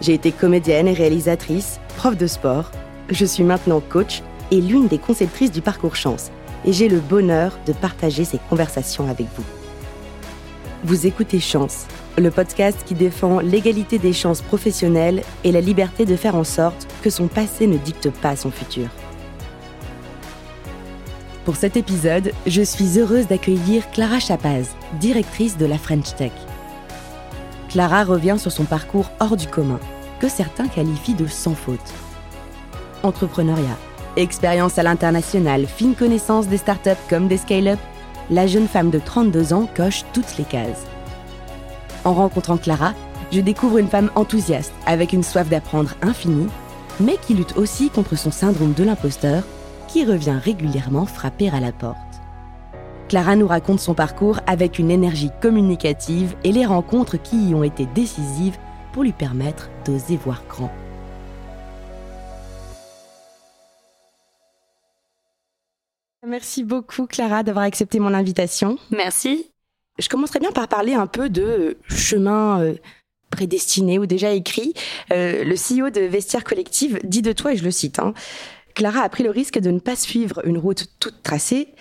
J'ai été comédienne et réalisatrice, prof de sport. Je suis maintenant coach et l'une des conceptrices du parcours chance. Et j'ai le bonheur de partager ces conversations avec vous. Vous écoutez Chance, le podcast qui défend l'égalité des chances professionnelles et la liberté de faire en sorte que son passé ne dicte pas son futur. Pour cet épisode, je suis heureuse d'accueillir Clara Chapaz, directrice de la French Tech. Clara revient sur son parcours hors du commun, que certains qualifient de sans faute. Entrepreneuriat, expérience à l'international, fine connaissance des startups comme des scale-up, la jeune femme de 32 ans coche toutes les cases. En rencontrant Clara, je découvre une femme enthousiaste, avec une soif d'apprendre infinie, mais qui lutte aussi contre son syndrome de l'imposteur, qui revient régulièrement frapper à la porte. Clara nous raconte son parcours avec une énergie communicative et les rencontres qui y ont été décisives pour lui permettre d'oser voir grand. Merci beaucoup Clara d'avoir accepté mon invitation. Merci. Je commencerai bien par parler un peu de chemin euh, prédestiné ou déjà écrit. Euh, le CEO de Vestiaire Collective dit de toi, et je le cite, hein, Clara a pris le risque de ne pas suivre une route toute tracée,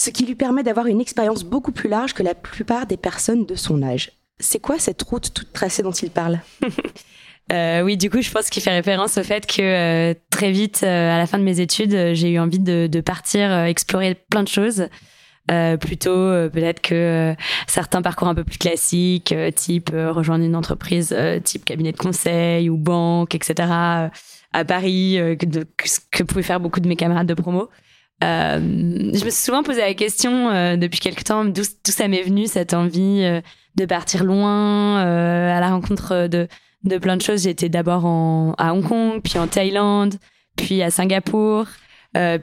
ce qui lui permet d'avoir une expérience beaucoup plus large que la plupart des personnes de son âge. C'est quoi cette route toute tracée dont il parle euh, oui, du coup, je pense qu'il fait référence au fait que euh, très vite, euh, à la fin de mes études, j'ai eu envie de, partir explorer plein de choses. plutôt peut-être que certains parcours un peu plus classiques, type rejoindre une entreprise, type cabinet de conseil ou banque, etc à Paris que, que, pouvaient faire beaucoup de mes camarades de promo. Euh, je me suis souvent posé la question euh, depuis quelque temps d'où ça m'est venu cette envie de partir loin à la rencontre de, de plein de choses. J'étais d'abord à Hong Kong, puis en Thaïlande, puis à Singapour,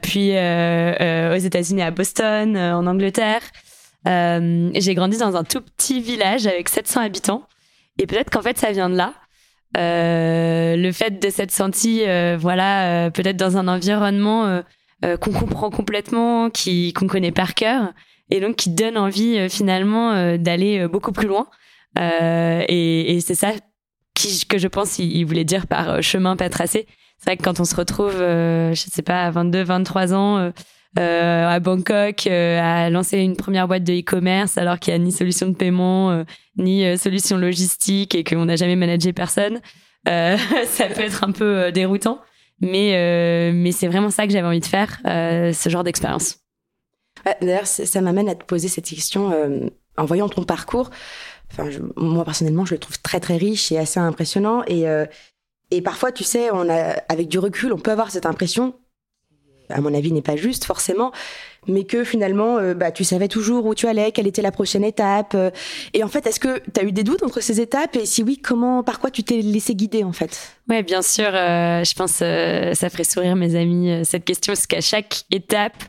puis aux États-Unis à Boston, en Angleterre. J'ai grandi dans un tout petit village avec 700 habitants. Et peut-être qu'en fait, ça vient de là. Euh, le fait de s'être senti, euh, voilà, euh, peut-être dans un environnement qu'on comprend complètement, qui qu'on connaît par cœur, et donc qui donne envie finalement d'aller beaucoup plus loin. et, et c'est ça qui, que je pense il, voulait dire par chemin pas tracé. C'est vrai que quand on se retrouve, je sais pas, à 22, 23 ans, euh, à Bangkok euh, à lancer une première boîte de e-commerce alors qu'il n'y a ni solution de paiement euh, ni solution logistique et qu'on n'a jamais managé personne. ça peut être un peu déroutant, mais mais c'est vraiment ça que j'avais envie de faire, ce genre d'expérience. D'ailleurs, ça, m'amène à te poser cette question en voyant ton parcours. Enfin, moi personnellement, je le trouve très très riche et assez impressionnant. Et, et parfois, tu sais, on a, avec du recul, on peut avoir cette impression à mon avis, n'est pas juste forcément, mais que finalement, euh, bah, tu savais toujours où tu allais, quelle était la prochaine étape. Euh. et en fait, est-ce que tu as eu des doutes entre ces étapes? Et si oui, comment, par quoi tu t'es laissé guider en fait? Ouais, bien sûr. Euh, je pense ça ferait sourire mes amis cette question, parce qu'à chaque étape,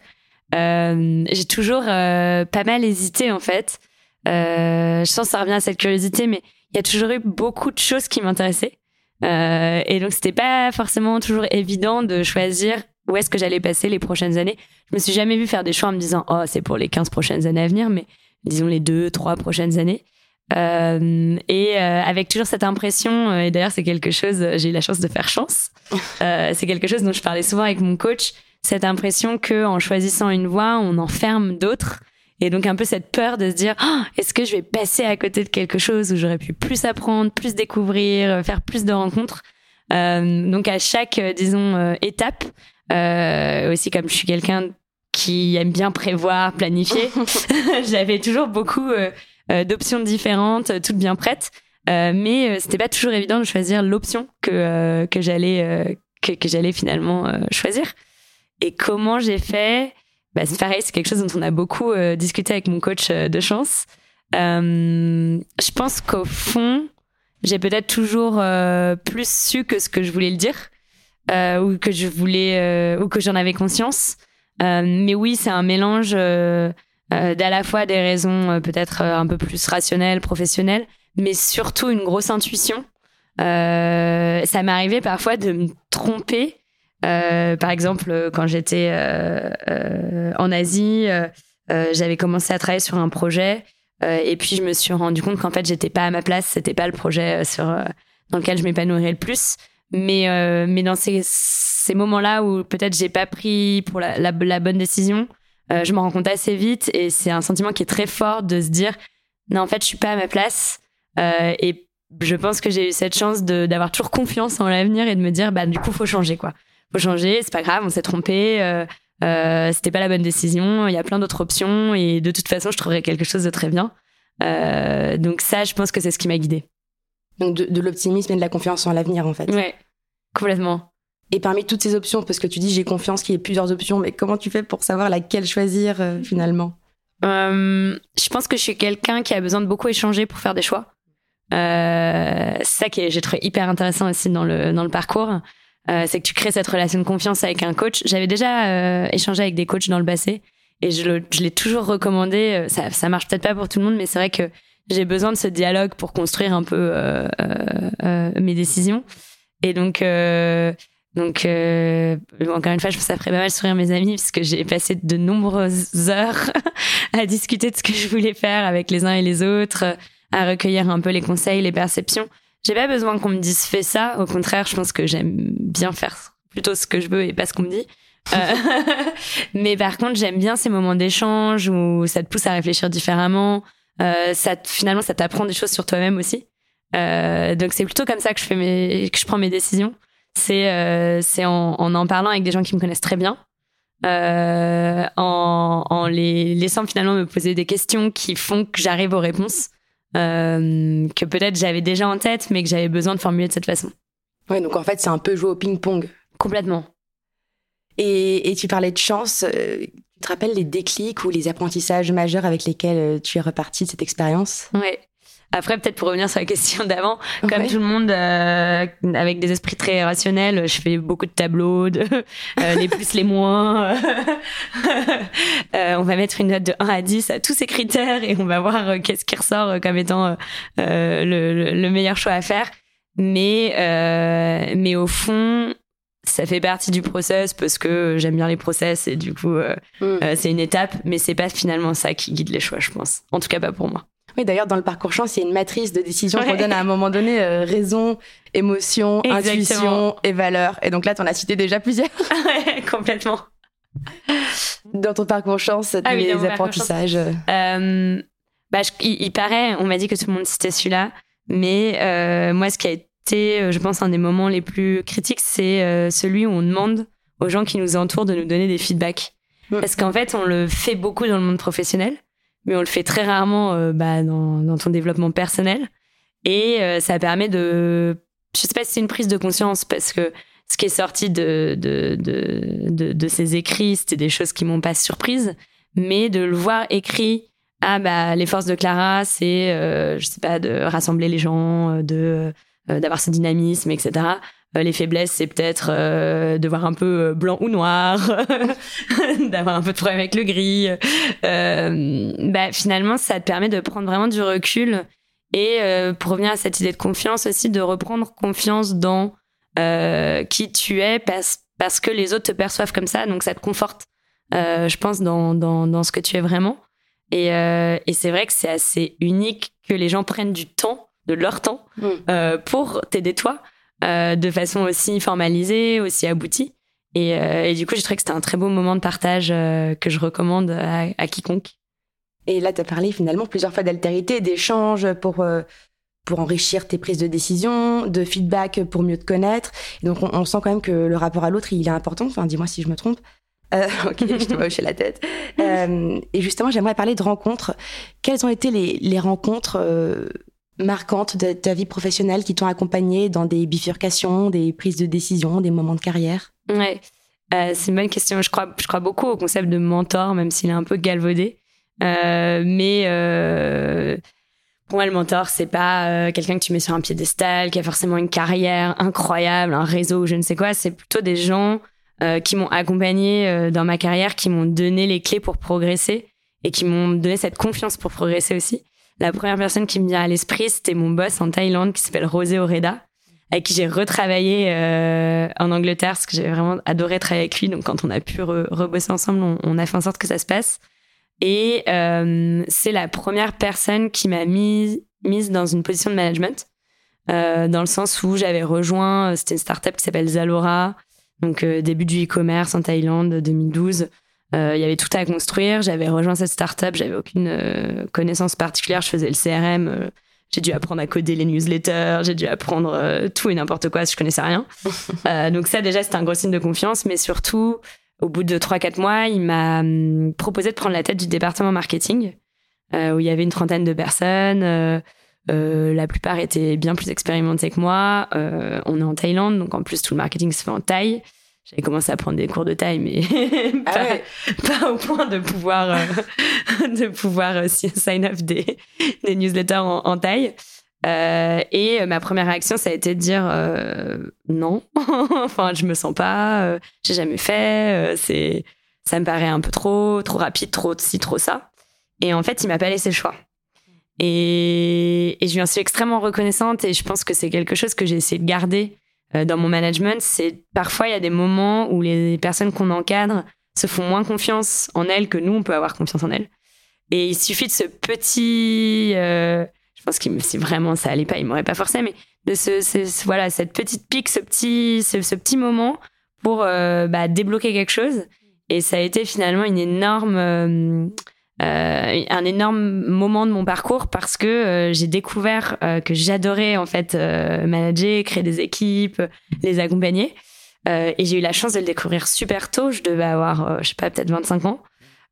j'ai toujours pas mal hésité en fait. je sens que ça revient à cette curiosité, mais il y a toujours eu beaucoup de choses qui m'intéressaient. et donc, c'était pas forcément toujours évident de choisir où est-ce que j'allais passer les prochaines années. Je me suis jamais vu faire des choix en me disant oh c'est pour les 15 prochaines années à venir, mais disons les deux, trois prochaines années. Euh, et euh, avec toujours cette impression, euh, et d'ailleurs c'est quelque chose, j'ai eu la chance de faire chance. c'est quelque chose dont je parlais souvent avec mon coach, cette impression que en choisissant une voie, on enferme d'autres. Et donc un peu cette peur de se dire oh, est-ce que je vais passer à côté de quelque chose où j'aurais pu plus apprendre, plus découvrir, faire plus de rencontres? donc à chaque disons étape, euh, aussi, comme je suis quelqu'un qui aime bien prévoir, planifier, j'avais toujours beaucoup euh, euh, d'options différentes, toutes bien prêtes. mais c'était pas toujours évident de choisir l'option que que j'allais que, que j'allais finalement choisir. Et comment j'ai fait? Bah, c'est pareil, c'est quelque chose dont on a beaucoup discuté avec mon coach de chance. je pense qu'au fond, j'ai peut-être toujours plus su que ce que je voulais le dire ou que je voulais ou que j'en avais conscience. mais oui, c'est un mélange d'à la fois des raisons peut-être un peu plus rationnelles, professionnelles, mais surtout une grosse intuition. ça m'est arrivé parfois de me tromper euh, par exemple, quand j'étais euh, euh, en Asie, j'avais commencé à travailler sur un projet et puis je me suis rendu compte qu'en fait j'étais pas à ma place, c'était pas le projet sur dans lequel je m'épanouirais le plus. Mais mais dans ces, ces moments-là où peut-être j'ai pas pris pour la, la, bonne décision, je m'en rends compte assez vite et c'est un sentiment qui est très fort de se dire non en fait je suis pas à ma place et je pense que j'ai eu cette chance d'avoir toujours confiance en l'avenir et de me dire bah du coup faut changer quoi faut changer, c'est pas grave, on s'est trompé, euh, euh, c'était pas la bonne décision, il y a plein d'autres options et de toute façon, je trouverai quelque chose de très bien. Euh, donc ça, je pense que c'est ce qui m'a guidée. Donc de, l'optimisme et de la confiance en l'avenir, en fait. Ouais, complètement. Et parmi toutes ces options, parce que tu dis j'ai confiance qu'il y ait plusieurs options, mais comment tu fais pour savoir laquelle choisir finalement? Je pense que je suis quelqu'un qui a besoin de beaucoup échanger pour faire des choix. c'est ça que j'ai trouvé hyper intéressant aussi dans le, dans le parcours. Euh, c'est que tu crées cette relation de confiance avec un coach. J'avais déjà euh, échangé avec des coachs dans le passé et je, l'ai toujours recommandé. Euh, ça, ça marche peut-être pas pour tout le monde, mais c'est vrai que j'ai besoin de ce dialogue pour construire un peu mes décisions. Et donc, donc encore une fois, je pense que ça ferait pas mal sourire mes amis parce que j'ai passé de nombreuses heures à discuter de ce que je voulais faire avec les uns et les autres, à recueillir un peu les conseils, les perceptions. J'ai pas besoin qu'on me dise fais ça. Au contraire, je pense que j'aime bien faire plutôt ce que je veux et pas ce qu'on me dit. Euh, mais par contre, j'aime bien ces moments d'échange où ça te pousse à réfléchir différemment. Euh, ça, finalement, ça t'apprend des choses sur toi-même aussi. Euh, donc c'est plutôt comme ça que je fais mes, que je prends mes décisions. C'est euh, c'est en, en, en parlant avec des gens qui me connaissent très bien, euh, en, en les laissant finalement me poser des questions qui font que j'arrive aux réponses que peut-être j'avais déjà en tête, mais que j'avais besoin de formuler de cette façon. Ouais, donc en fait, c'est un peu jouer au ping-pong. Complètement. Et, et, tu parlais de chance. Euh, tu te rappelles les déclics ou les apprentissages majeurs avec lesquels euh, tu es reparti de cette expérience? Ouais. Après, peut-être pour revenir sur la question d'avant, comme tout le monde, euh, avec des esprits très rationnels, je fais beaucoup de tableaux, de, euh, les plus, les moins. euh, on va mettre une note de 1 à 10 à tous ces critères et on va voir euh, qu'est-ce qui ressort comme étant euh, le, le, meilleur choix à faire. Mais, mais au fond, ça fait partie du process parce que j'aime bien les process et du coup, mm. c'est une étape, mais c'est pas finalement ça qui guide les choix, je pense. En tout cas, pas pour moi. Oui, d'ailleurs, dans le parcours chance, il y a une matrice de décision qu'on donne à un moment donné euh, raison, émotion, intuition et valeur. Et donc là, tu en as cité déjà plusieurs. ouais, complètement. Dans ton parcours chance, ah les apprentissages. Euh, bah, il, paraît, on m'a dit que tout le monde citait celui-là, mais euh, moi, ce qui a été, je pense, un des moments les plus critiques, c'est celui où on demande aux gens qui nous entourent de nous donner des feedbacks. Parce qu'en fait, on le fait beaucoup dans le monde professionnel mais on le fait très rarement euh, bah, dans, dans, ton développement personnel. Et euh, ça permet de, je sais pas si c'est une prise de conscience parce que ce qui est sorti de, de, de, de, de ces écrits, c'était des choses qui m'ont pas surprise, mais de le voir écrit, ah bah les forces de Clara, c'est, euh, je sais pas, de rassembler les gens, de d'avoir ce dynamisme, etc. Euh, les faiblesses, c'est peut-être euh, de voir un peu euh, blanc ou noir, d'avoir un peu de problème avec le gris. bah, finalement, ça te permet de prendre vraiment du recul et pour revenir à cette idée de confiance aussi, de reprendre confiance dans qui tu es parce, parce que les autres te perçoivent comme ça, donc ça te conforte, je pense, dans, dans, dans ce que tu es vraiment. Et, et c'est vrai que c'est assez unique que les gens prennent du temps, de leur temps, mm. pour t'aider toi. Euh, de façon aussi formalisée, aussi aboutie. Et, euh, et du coup, j'ai trouvé que c'était un très beau moment de partage euh, que je recommande à, à quiconque. Et là, tu as parlé finalement plusieurs fois d'altérité, d'échanges pour, pour enrichir tes prises de décision, de feedback pour mieux te connaître. Et donc, on, sent quand même que le rapport à l'autre, il est important. Enfin, dis-moi si je me trompe. Euh, ok, je te vois hocher la tête. Euh, et justement, j'aimerais parler de rencontres. Quelles ont été les, les rencontres marquantes de ta vie professionnelle qui t'ont accompagné dans des bifurcations, des prises de décision, des moments de carrière? Ouais, euh, c'est une bonne question. Je crois, je crois beaucoup au concept de mentor, même s'il est un peu galvaudé. Euh, mais euh, pour moi, le mentor, c'est pas quelqu'un que tu mets sur un piédestal, qui a forcément une carrière incroyable, un réseau, je ne sais quoi. C'est plutôt des gens qui m'ont accompagné dans ma carrière, qui m'ont donné les clés pour progresser et qui m'ont donné cette confiance pour progresser aussi. La première personne qui me vient à l'esprit, c'était mon boss en Thaïlande qui s'appelle Rosé Oreda, avec qui j'ai retravaillé euh, en Angleterre parce que j'ai vraiment adoré travailler avec lui. Donc quand on a pu rebosser ensemble, on, a fait en sorte que ça se passe. Et euh, c'est la première personne qui m'a mise mise dans une position de management, euh, dans le sens où j'avais rejoint, c'était une startup qui s'appelle Zalora, donc début du e-commerce en Thaïlande 2012. Euh, il y avait tout à construire. J'avais rejoint cette startup, j'avais aucune euh, connaissance particulière. Je faisais le CRM. Euh, j'ai dû apprendre à coder les newsletters. J'ai dû apprendre tout et n'importe quoi si je connaissais rien. donc ça déjà c'était un gros signe de confiance, mais surtout au bout de 3-4 mois, il m'a hum, proposé de prendre la tête du département marketing où il y avait une trentaine de personnes. la plupart étaient bien plus expérimentés que moi. on est en Thaïlande, donc en plus tout le marketing se fait en Thaï j'avais commencé à prendre des cours de taille, mais ah pas, au point de pouvoir, euh, de pouvoir euh, sign up des, des newsletters en, en taille. Euh, et ma première réaction, ça a été de dire non. enfin, je me sens pas. j'ai jamais fait. c'est, ça me paraît un peu trop, trop rapide, trop ci, trop ça. Et en fait, il m'a pas laissé le choix. Et, et je lui en suis extrêmement reconnaissante. Et je pense que c'est quelque chose que j'ai essayé de garder euh, dans mon management, c'est parfois il y a des moments où les personnes qu'on encadre se font moins confiance en elles que nous, on peut avoir confiance en elles. Et il suffit de ce petit, euh, je pense que si vraiment ça allait pas, il m'aurait pas forcé, mais de ce, voilà cette petite pique, ce petit, ce, petit moment pour euh, bah, débloquer quelque chose. Et ça a été finalement une énorme euh, un énorme moment de mon parcours parce que euh, j'ai découvert euh, que j'adorais en fait manager, créer des équipes, les accompagner. et j'ai eu la chance de le découvrir super tôt. Je devais avoir, je sais pas, peut-être 25 ans.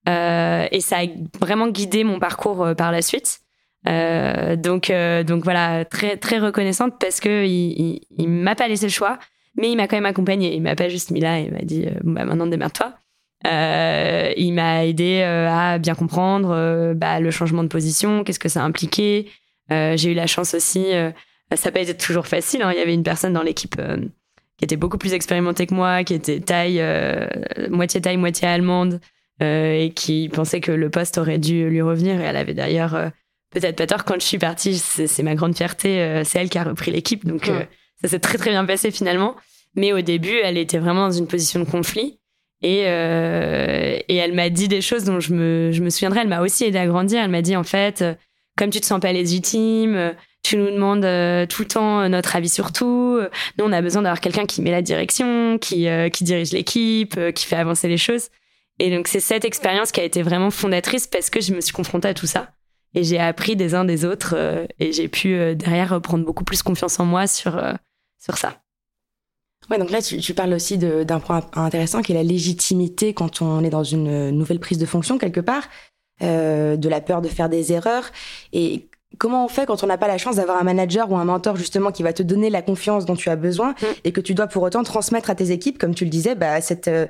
et ça a vraiment guidé mon parcours par la suite. donc, donc voilà, très très reconnaissante parce que il, il, m'a pas laissé le choix, mais il m'a quand même accompagné. Il m'a pas juste mis là et m'a dit, bah maintenant démerde-toi. Euh, il m'a aidé euh, à bien comprendre euh, bah, le changement de position, qu'est-ce que ça impliquait. j'ai eu la chance aussi, ça n'a pas été toujours facile. Hein. Il y avait une personne dans l'équipe qui était beaucoup plus expérimentée que moi, qui était taille, moitié taille, moitié allemande, et qui pensait que le poste aurait dû lui revenir. Et elle avait d'ailleurs peut-être pas tort quand je suis partie. C'est ma grande fierté. c'est elle qui a repris l'équipe, donc ça s'est très très bien passé finalement. Mais au début, elle était vraiment dans une position de conflit. Et, euh, et elle m'a dit des choses dont je me, je me souviendrai. Elle m'a aussi aidé à grandir. Elle m'a dit, en fait, comme tu te sens pas légitime, tu nous demandes euh, tout le temps notre avis sur tout. Nous, on a besoin d'avoir quelqu'un qui met la direction, qui, euh, qui dirige l'équipe, euh, qui fait avancer les choses. Et donc, c'est cette expérience qui a été vraiment fondatrice parce que je me suis confrontée à tout ça. Et j'ai appris des uns des autres et j'ai pu derrière reprendre beaucoup plus confiance en moi sur, sur ça. Ouais, donc là, tu, tu parles aussi d'un point intéressant qui est la légitimité quand on est dans une nouvelle prise de fonction quelque part, euh, de la peur de faire des erreurs. Et comment on fait quand on n'a pas la chance d'avoir un manager ou un mentor justement qui va te donner la confiance dont tu as besoin mm. et que tu dois pour autant transmettre à tes équipes, comme tu le disais, bah, cette euh,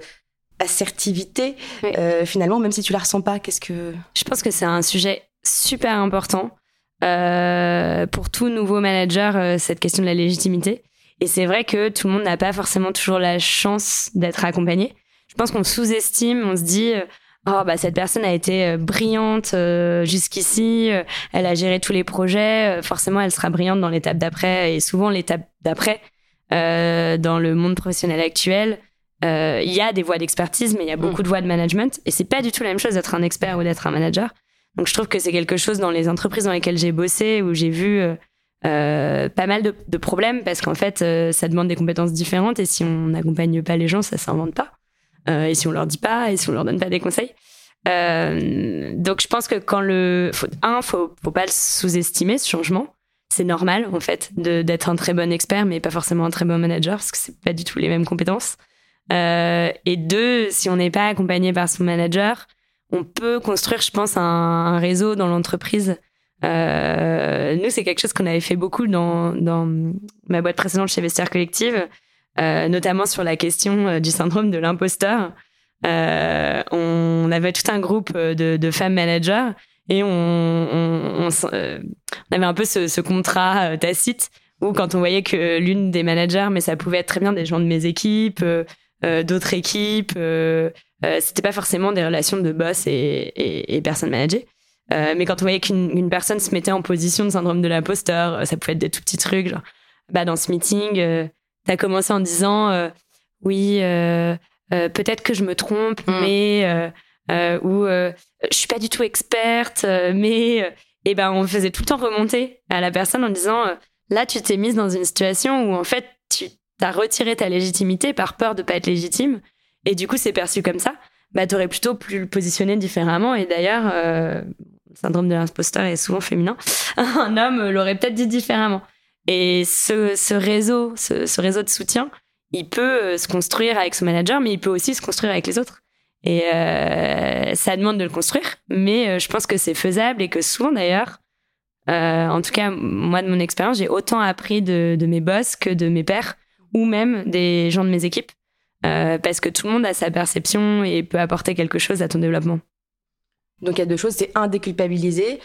assertivité, euh, finalement, même si tu la ressens pas, qu'est-ce que... Je pense que c'est un sujet super important. Pour tout nouveau manager, cette question de la légitimité. Et c'est vrai que tout le monde n'a pas forcément toujours la chance d'être accompagné. Je pense qu'on sous-estime, on se dit, euh, oh bah cette personne a été euh, brillante euh, jusqu'ici, elle a géré tous les projets, forcément elle sera brillante dans l'étape d'après. Et souvent l'étape d'après, dans le monde professionnel actuel, il y a des voies d'expertise, mais il y a beaucoup de voies de management. Et c'est pas du tout la même chose d'être un expert ou d'être un manager. Donc je trouve que c'est quelque chose dans les entreprises dans lesquelles j'ai bossé, où j'ai vu euh, pas mal de, problèmes parce qu'en fait, euh, ça demande des compétences différentes et si on n'accompagne pas les gens, ça s'invente pas. Euh, et si on leur dit pas et si on leur donne pas des conseils. donc, je pense que quand le, faut, un, faut, faut pas le sous-estimer ce changement. C'est normal en fait d'être un très bon expert, mais pas forcément un très bon manager parce que c'est pas du tout les mêmes compétences. et deux, si on n'est pas accompagné par son manager, on peut construire, je pense, un, un réseau dans l'entreprise euh, nous, c'est quelque chose qu'on avait fait beaucoup dans, dans ma boîte précédente chez Vestiaire Collective, euh, notamment sur la question euh, du syndrome de l'imposteur. Euh, on avait tout un groupe de, de femmes managers Et on, on, avait un peu ce, ce contrat tacite où quand on voyait que l'une des managers, mais ça pouvait être très bien des gens de mes équipes, d'autres équipes, c'était pas forcément des relations de boss et, et, et personnes managées. Mais quand on voyait qu'une personne se mettait en position de syndrome de l'imposteur, ça pouvait être des tout petits trucs, genre, bah, dans ce meeting, tu as commencé en disant euh, oui, euh, euh, peut-être que je me trompe, mm. mais ou je suis pas du tout experte, mais et ben on faisait tout le temps remonter à la personne en disant là tu t'es mise dans une situation où en fait tu as retiré ta légitimité par peur de pas être légitime et du coup c'est perçu comme ça bah t'aurais plutôt pu le positionner différemment et d'ailleurs le syndrome de l'imposteur est souvent féminin un homme l'aurait peut-être dit différemment et ce, réseau, ce, réseau de soutien, il peut euh, se construire avec son manager, mais il peut aussi se construire avec les autres. Et euh, ça demande de le construire, mais euh, je pense que c'est faisable et que souvent d'ailleurs, en tout cas moi de mon expérience, j'ai autant appris de, mes boss que de mes pairs ou même des gens de mes équipes, parce que tout le monde a sa perception et peut apporter quelque chose à ton développement. Donc il y a deux choses, c'est un déculpabiliser,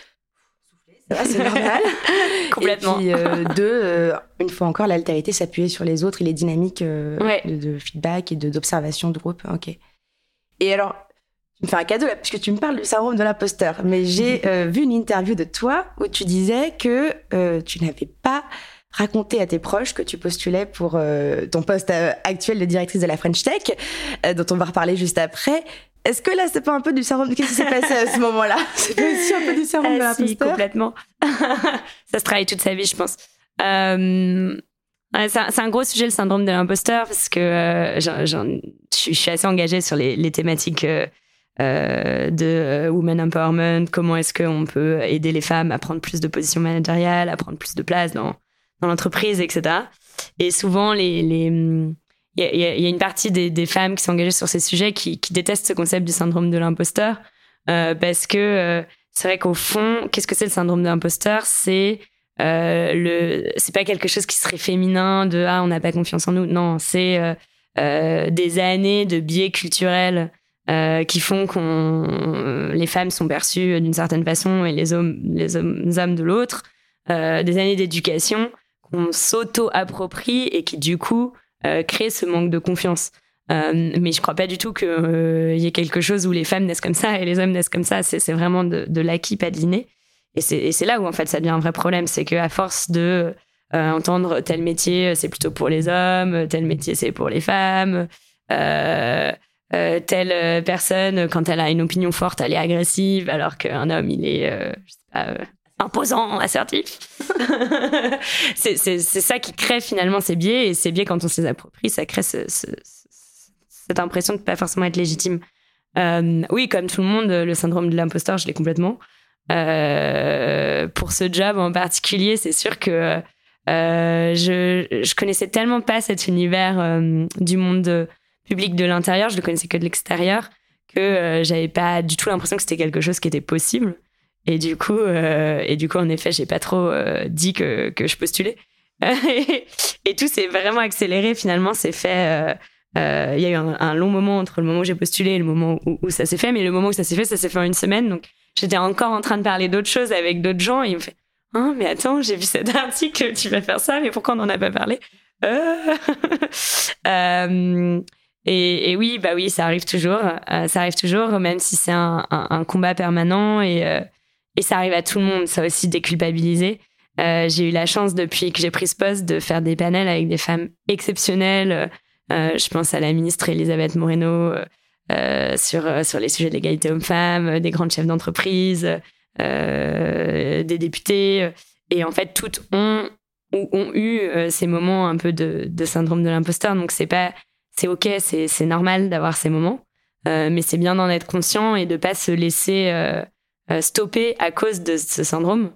c'est normal. Complètement. Et puis, euh, deux, euh, une fois encore, l'altérité s'appuyer sur les autres et les dynamiques euh, de, feedback et d'observation de, groupe. Ok. Et alors, tu me fais un cadeau là, puisque tu me parles du syndrome de l'imposteur. Mais j'ai vu une interview de toi où tu disais que tu n'avais pas raconté à tes proches que tu postulais pour ton poste actuel de directrice de la French Tech, dont on va reparler juste après. Est-ce que là, c'est pas un peu du syndrome Qu'est-ce qui s'est passé à ce moment-là C'est aussi un peu du syndrome de ah, l'imposteur complètement. ça se travaille toute sa vie, je pense. Euh, c'est un, gros sujet, le syndrome de l'imposteur, parce que euh, je suis assez engagée sur les, les thématiques euh, de women empowerment. Comment est-ce qu'on peut aider les femmes à prendre plus de positions managériales, à prendre plus de place dans, dans l'entreprise, etc. Et souvent, les, les il y, y a, une partie des, des femmes qui sont engagées sur ces sujets qui, qui détestent ce concept du syndrome de l'imposteur euh, parce que euh, c'est vrai qu'au fond, qu'est-ce que c'est le syndrome de l'imposteur? C'est euh, le, c'est pas quelque chose qui serait féminin de ah on n'a pas confiance en nous. Non, c'est euh, euh, des années de biais culturels qui font qu'on les femmes sont perçues d'une certaine façon et les hommes les hommes, les hommes de l'autre. des années d'éducation qu'on s'auto-approprie et qui du coup euh, créer ce manque de confiance. Euh, mais je crois pas du tout qu'il euh, y ait quelque chose où les femmes naissent comme ça et les hommes naissent comme ça. C'est vraiment de, de l'acquis, pas de l'inné. Et c'est là où en fait ça devient un vrai problème, c'est qu'à force de entendre tel métier c'est plutôt pour les hommes, tel métier c'est pour les femmes, telle personne quand elle a une opinion forte elle est agressive alors qu'un homme il est je sais pas imposant, assertif. c'est ça qui crée finalement ces biais et ces biais quand on se les approprie, ça crée ce, ce, cette impression de pas forcément être légitime. Euh, oui, comme tout le monde, le syndrome de l'imposteur, je l'ai complètement. Euh, pour ce job en particulier, c'est sûr que euh, je, je connaissais tellement pas cet univers du monde public de l'intérieur, je le connaissais que de l'extérieur, que j'avais pas du tout l'impression que c'était quelque chose qui était possible. Et du coup, euh, et du coup, en effet, j'ai pas trop euh, dit que, que je postulais. et tout s'est vraiment accéléré. Finalement, c'est fait. Euh, il y a eu un, long moment entre le moment où j'ai postulé et le moment où, ça s'est fait. Mais le moment où ça s'est fait, ça s'est fait en une semaine. Donc, j'étais encore en train de parler d'autres choses avec d'autres gens. Et ils me fait Hein, mais attends, j'ai vu cet article, tu vas faire ça, mais pourquoi on n'en a pas parlé? Euh... et, et, oui, bah oui, ça arrive toujours. ça arrive toujours, même si c'est un, un, un, combat permanent. Et, et ça arrive à tout le monde, ça aussi déculpabiliser. Euh, j'ai eu la chance depuis que j'ai pris ce poste de faire des panels avec des femmes exceptionnelles. Euh, je pense à la ministre Elisabeth Moreno euh, sur, euh, sur les sujets de l'égalité homme-femme, des grandes chefs d'entreprise, euh, des députés. Et en fait, toutes ont, ont eu ces moments un peu de, de syndrome de l'imposteur. Donc c'est pas, c'est ok, c'est normal d'avoir ces moments, mais c'est bien d'en être conscient et de pas se laisser euh, stopper à cause de ce syndrome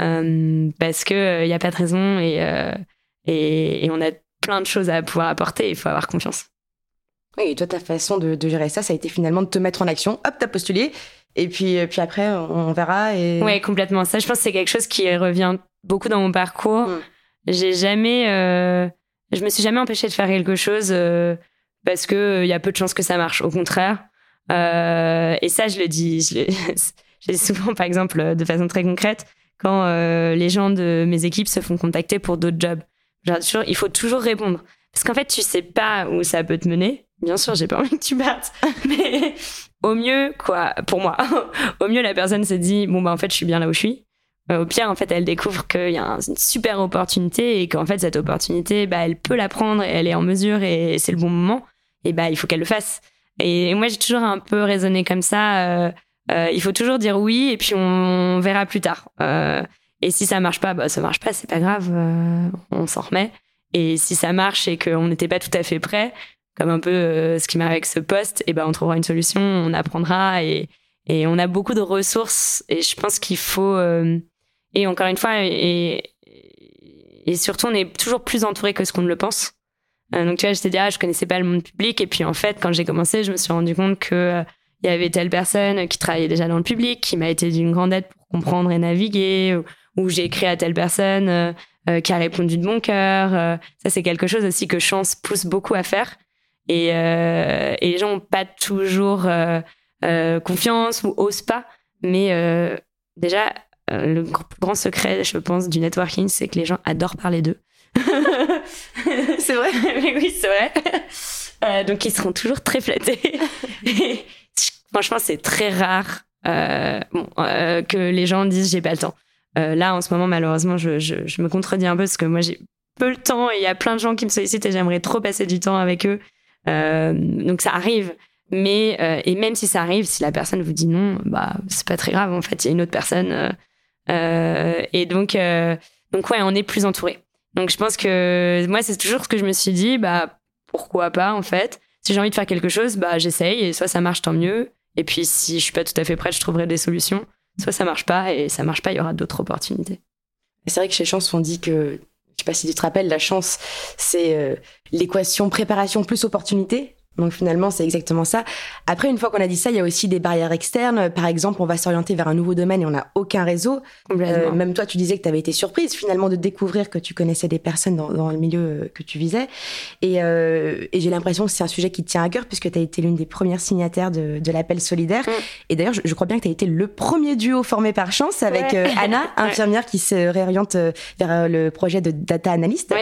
euh, parce que il euh, n'y a pas de raison et, et, on a plein de choses à pouvoir apporter. Il faut avoir confiance. Oui, et toi, ta façon de, gérer ça, ça a été finalement de te mettre en action. Hop, t'as postulé. Et puis, puis après, on, verra. Et... Oui, complètement. Ça, je pense que c'est quelque chose qui revient beaucoup dans mon parcours. Mm. J'ai jamais. je me suis jamais empêchée de faire quelque chose parce qu'il il y a peu de chances que ça marche. Au contraire. et ça, je le dis. Je le dis souvent, par exemple, de façon très concrète, quand les gens de mes équipes se font contacter pour d'autres jobs. Genre, il faut toujours répondre. Parce qu'en fait, tu sais pas où ça peut te mener. Bien sûr, j'ai pas envie que tu partes. Mais au mieux, quoi, pour moi, au mieux, la personne se dit, bon, bah, en fait, je suis bien là où je suis. Euh, au pire, en fait, elle découvre qu'il y a une super opportunité et qu'en fait, cette opportunité, bah, elle peut la prendre et elle est en mesure et c'est le bon moment. Et bah, il faut qu'elle le fasse. Et moi, j'ai toujours un peu raisonné comme ça. Euh, euh, il faut toujours dire oui et puis on, verra plus tard. et si ça marche pas, bah, ça marche pas, c'est pas grave, on s'en remet. Et si ça marche et qu'on n'était pas tout à fait prêt, comme un peu ce qui m'arrive avec ce poste, et ben on trouvera une solution, on apprendra et, et on a beaucoup de ressources. Et je pense qu'il faut et encore une fois, et, et surtout, on est toujours plus entouré que ce qu'on ne le pense. Euh, donc, tu vois, j'étais dit, ah, je connaissais pas le monde public. Et puis, en fait, quand j'ai commencé, je me suis rendu compte que euh, il y avait telle personne qui travaillait déjà dans le public, qui m'a été d'une grande aide pour comprendre et naviguer, ou, j'ai écrit à telle personne euh, qui a répondu de mon cœur. ça, c'est quelque chose aussi que Chance pousse beaucoup à faire. Et, et les gens n'ont pas toujours confiance ou osent pas. Mais déjà, euh, le grand secret, je pense, du networking, c'est que les gens adorent parler d'eux. c'est vrai Mais oui, c'est vrai. Euh, donc, ils seront toujours très flattés. franchement, c'est très rare euh, que les gens disent j'ai pas le temps. là, en ce moment, malheureusement, je, me contredis un peu parce que moi, j'ai peu le temps et il y a plein de gens qui me sollicitent et j'aimerais trop passer du temps avec eux. donc, ça arrive. Mais, et même si ça arrive, si la personne vous dit non, bah, c'est pas très grave. En fait, il y a une autre personne euh, et donc, euh, donc ouais, on est plus entouré. Donc je pense que moi, c'est toujours ce que je me suis dit, bah pourquoi pas en fait. Si j'ai envie de faire quelque chose, bah j'essaye et soit ça marche, tant mieux. Et puis si je suis pas tout à fait prête, je trouverai des solutions. Soit ça marche pas et ça marche pas, il y aura d'autres opportunités. C'est vrai que chez Chance, on dit que, je sais pas si tu te rappelles, la chance, c'est euh, l'équation préparation plus opportunité. Donc finalement, c'est exactement ça. Après, une fois qu'on a dit ça, il y a aussi des barrières externes. Par exemple, on va s'orienter vers un nouveau domaine et on n'a aucun réseau. Euh, même toi, tu disais que tu avais été surprise finalement de découvrir que tu connaissais des personnes dans, dans le milieu euh, que tu visais. Et, euh, et j'ai l'impression que c'est un sujet qui te tient à cœur puisque tu as été l'une des premières signataires de, de l'appel solidaire. Mm. Et d'ailleurs, je, crois bien que tu as été le premier duo formé par chance avec euh, Anna, infirmière qui se réoriente vers le projet de data analyst.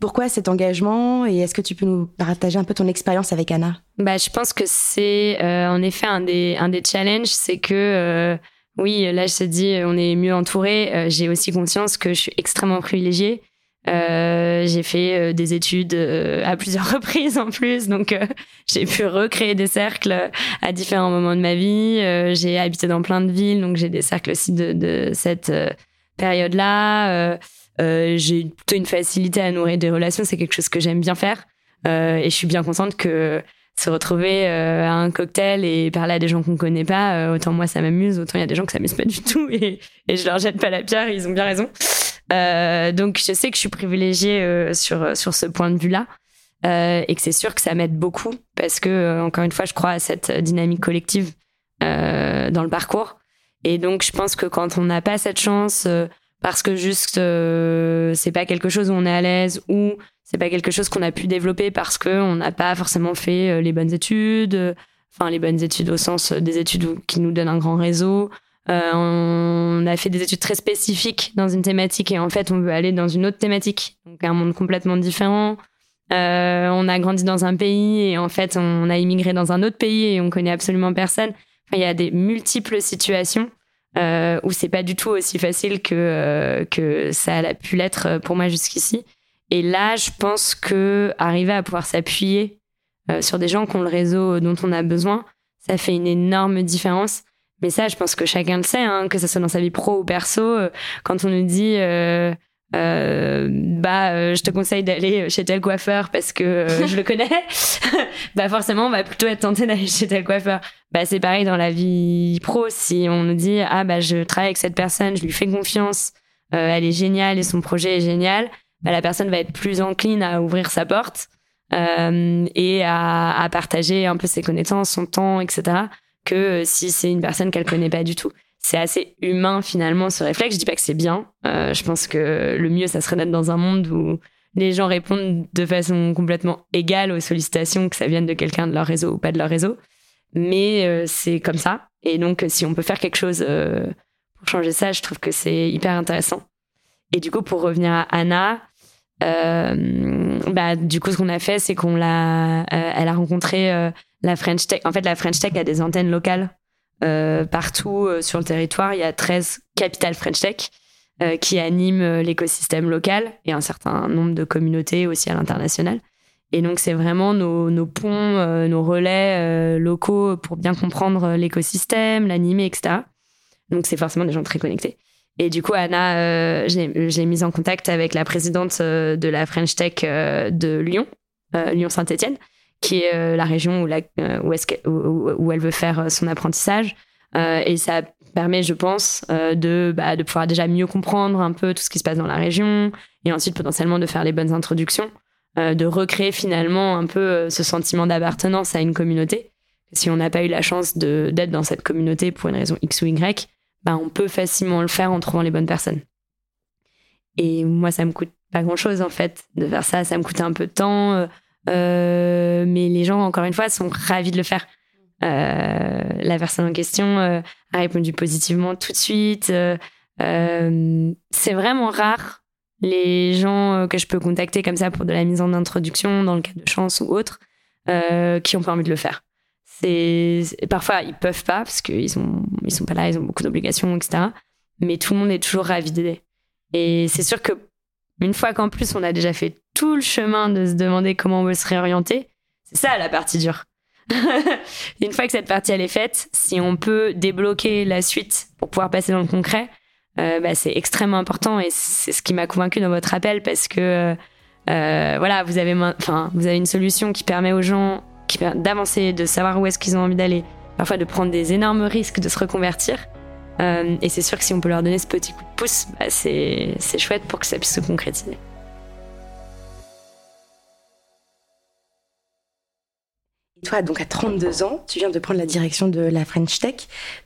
pourquoi cet engagement et est-ce que tu peux nous partager un peu ton expérience avec Anna bah, Je pense que c'est euh, en effet un des, un des challenges, c'est que euh, oui, là je te dis, on est mieux entouré. Euh, j'ai aussi conscience que je suis extrêmement privilégiée. j'ai fait des études à plusieurs reprises en plus, donc j'ai pu recréer des cercles à différents moments de ma vie. j'ai habité dans plein de villes, donc j'ai des cercles aussi de, de cette période-là. j'ai plutôt une facilité à nourrir des relations, c'est quelque chose que j'aime bien faire. Euh, et je suis bien contente que se retrouver euh, à un cocktail et parler à des gens qu'on connaît pas, euh, autant moi ça m'amuse, autant il y a des gens que ça pas du tout et, et je leur jette pas la pierre, ils ont bien raison. Donc je sais que je suis privilégiée sur sur ce point de vue-là et que c'est sûr que ça m'aide beaucoup parce que encore une fois je crois à cette dynamique collective dans le parcours et donc je pense que quand on n'a pas cette chance parce que juste c'est pas quelque chose où on est à l'aise ou c'est pas quelque chose qu'on a pu développer parce que on n'a pas forcément fait euh, les bonnes études, euh, enfin les bonnes études au sens des études qui nous donnent un grand réseau. Euh, on a fait des études très spécifiques dans une thématique et en fait on veut aller dans une autre thématique, donc un monde complètement différent. Euh, on a grandi dans un pays et en fait on a immigré dans un autre pays et on connaît absolument personne. Enfin, il y a des multiples situations euh, où c'est pas du tout aussi facile que que ça a pu l'être pour moi jusqu'ici. Et là, je pense que arriver à pouvoir s'appuyer euh, sur des gens qui ont le réseau dont on a besoin, ça fait une énorme différence. Mais ça, je pense que chacun le sait, hein, que ce soit dans sa vie pro ou perso. Euh, quand on nous dit, euh, euh bah, je te conseille d'aller chez tel coiffeur parce que je le connais, bah forcément, on va plutôt être tenté d'aller chez tel coiffeur. Bah, c'est pareil dans la vie pro. Si on nous dit, ah bah, je travaille avec cette personne, je lui fais confiance, elle est géniale et son projet est génial bah, la personne va être plus encline à ouvrir sa porte euh, et à, à, partager un peu ses connaissances, son temps, etc. Que si c'est une personne qu'elle connaît pas du tout. C'est assez humain finalement ce réflexe. Je dis pas que c'est bien. Euh, je pense que le mieux, ça serait d'être dans un monde où les gens répondent de façon complètement égale aux sollicitations, que ça vienne de quelqu'un de leur réseau ou pas de leur réseau. mais c'est comme ça. Et donc, si on peut faire quelque chose pour changer ça, je trouve que c'est hyper intéressant. Et du coup, pour revenir à Anna, euh, bah, du coup, ce qu'on a fait, c'est qu'on l'a, euh, elle a rencontré euh, la French Tech. En fait, la French Tech a des antennes locales partout sur le territoire. Il y a 13 capitales French Tech qui animent l'écosystème local et un certain nombre de communautés aussi à l'international. Et donc, c'est vraiment nos, ponts, nos relais locaux pour bien comprendre l'écosystème, l'animer, etc. Donc, c'est forcément des gens très connectés. Et du coup, Anna, euh, j'ai mise en contact avec la présidente euh, de la French Tech euh, de Lyon, Lyon-Saint-Etienne, qui est la région où, la, où, est où, où, elle veut faire son apprentissage. et ça permet, je pense, de, bah, de pouvoir déjà mieux comprendre un peu tout ce qui se passe dans la région et ensuite potentiellement de faire les bonnes introductions, de recréer finalement un peu ce sentiment d'appartenance à une communauté. Si on n'a pas eu la chance d'être dans cette communauté pour une raison X ou Y, bah, on peut facilement le faire en trouvant les bonnes personnes. Et moi, ça me coûte pas grand chose en fait de faire ça. Ça me coûte un peu de temps, euh, euh, mais les gens, encore une fois, sont ravis de le faire. Euh, la personne en question a répondu positivement tout de suite. c'est vraiment rare les gens que je peux contacter comme ça pour de la mise en introduction dans le cas de chance ou autre qui ont pas envie de le faire parfois ils peuvent pas parce qu'ils sont ils sont pas là, ils ont beaucoup d'obligations, etc. Mais tout le monde est toujours ravi d'aider. Et c'est sûr que une fois qu'en plus on a déjà fait tout le chemin de se demander comment on veut se réorienter, c'est ça la partie dure. une fois que cette partie elle est faite, si on peut débloquer la suite pour pouvoir passer dans le concret, euh, bah, c'est extrêmement important et c'est ce qui m'a convaincu dans votre appel parce que euh, voilà, vous avez, enfin, vous avez une solution qui permet aux gens d'avancer, de savoir où est-ce qu'ils ont envie d'aller, parfois de prendre des énormes risques de se reconvertir. Euh, et c'est sûr que si on peut leur donner ce petit coup de pouce, bah, c'est chouette pour que ça puisse se concrétiser. Toi, donc à 32 ans, tu viens de prendre la direction de la French Tech,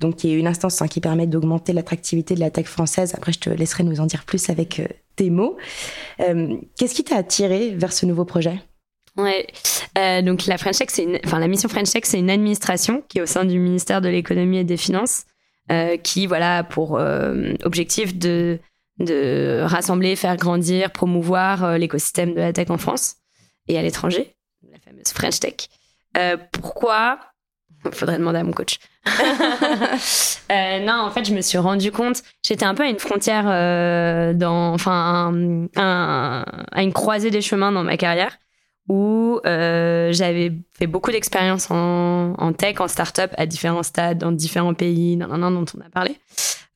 donc qui est une instance hein, qui permet d'augmenter l'attractivité de la tech française. Après, je te laisserai nous en dire plus avec euh, tes mots. Euh, qu'est-ce qui t'a attiré vers ce nouveau projet? Ouais. Euh, donc la French Tech, c'est enfin la mission French Tech, c'est une administration qui est au sein du ministère de l'économie et des finances, qui voilà pour objectif de de rassembler, faire grandir, promouvoir l'écosystème de la tech en France et à l'étranger, la fameuse French Tech. Euh, pourquoi? Il faudrait demander à mon coach. non, en fait, je me suis rendu compte, j'étais un peu à une frontière, dans, enfin, à une croisée des chemins dans ma carrière où euh, j'avais fait beaucoup d'expériences en, en, tech, en startup, à différents stades, dans différents pays, dans, dans, dont on a parlé.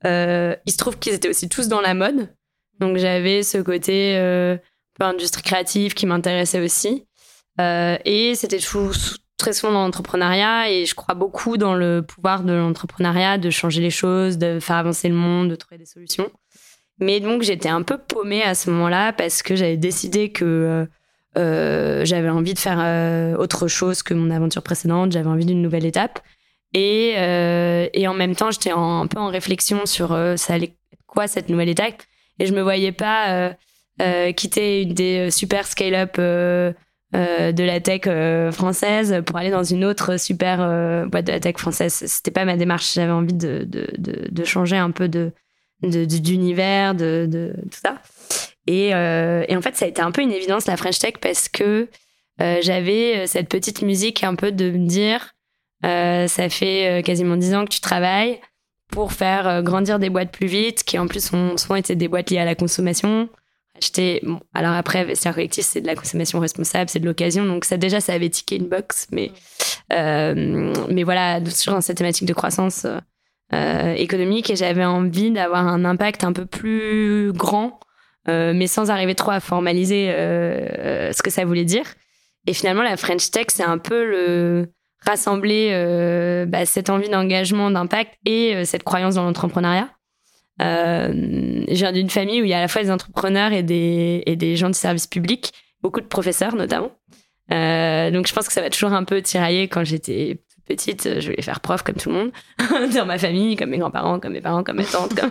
Euh, il se trouve qu'ils étaient aussi tous dans la mode. Donc j'avais ce côté euh, peu industrie créative qui m'intéressait aussi. Euh, et c'était très souvent dans l'entrepreneuriat et je crois beaucoup dans le pouvoir de l'entrepreneuriat, de changer les choses, de faire avancer le monde, de trouver des solutions. Mais donc j'étais un peu paumée à ce moment-là parce que j'avais décidé que euh, euh, j'avais envie de faire euh, autre chose que mon aventure précédente, j'avais envie d'une nouvelle étape. Et, et en même temps, j'étais un peu en réflexion sur ça allait quoi cette nouvelle étape. Et je me voyais pas quitter une des super scale-up de la tech française pour aller dans une autre super boîte de la tech française. C'était pas ma démarche. J'avais envie de, de, de, changer un peu de d'univers, de, de, tout ça. Euh, et, en fait, ça a été un peu une évidence, la French Tech, parce que euh, j'avais euh, cette petite musique un peu de me dire, ça fait quasiment dix ans que tu travailles pour faire grandir des boîtes plus vite, qui en plus ont souvent été des boîtes liées à la consommation. Acheter, bon, alors après, vestiaire collectif, c'est de la consommation responsable, c'est de l'occasion, donc ça déjà, ça avait tiqué une box, mais, mais voilà, toujours dans cette thématique de croissance économique, et j'avais envie d'avoir un impact un peu plus grand euh, mais sans arriver trop à formaliser euh, euh, ce que ça voulait dire. Et finalement, la French Tech, c'est un peu le rassembler bah, cette envie d'engagement, d'impact et cette croyance dans l'entrepreneuriat. Euh, je viens d'une famille où il y a à la fois des entrepreneurs et des, et des gens du service public, beaucoup de professeurs notamment. Euh, donc je pense que ça va toujours un peu tirailler quand j'étais petite, je voulais faire prof comme tout le monde, dans ma famille, comme mes grands-parents, comme mes parents, comme mes tantes.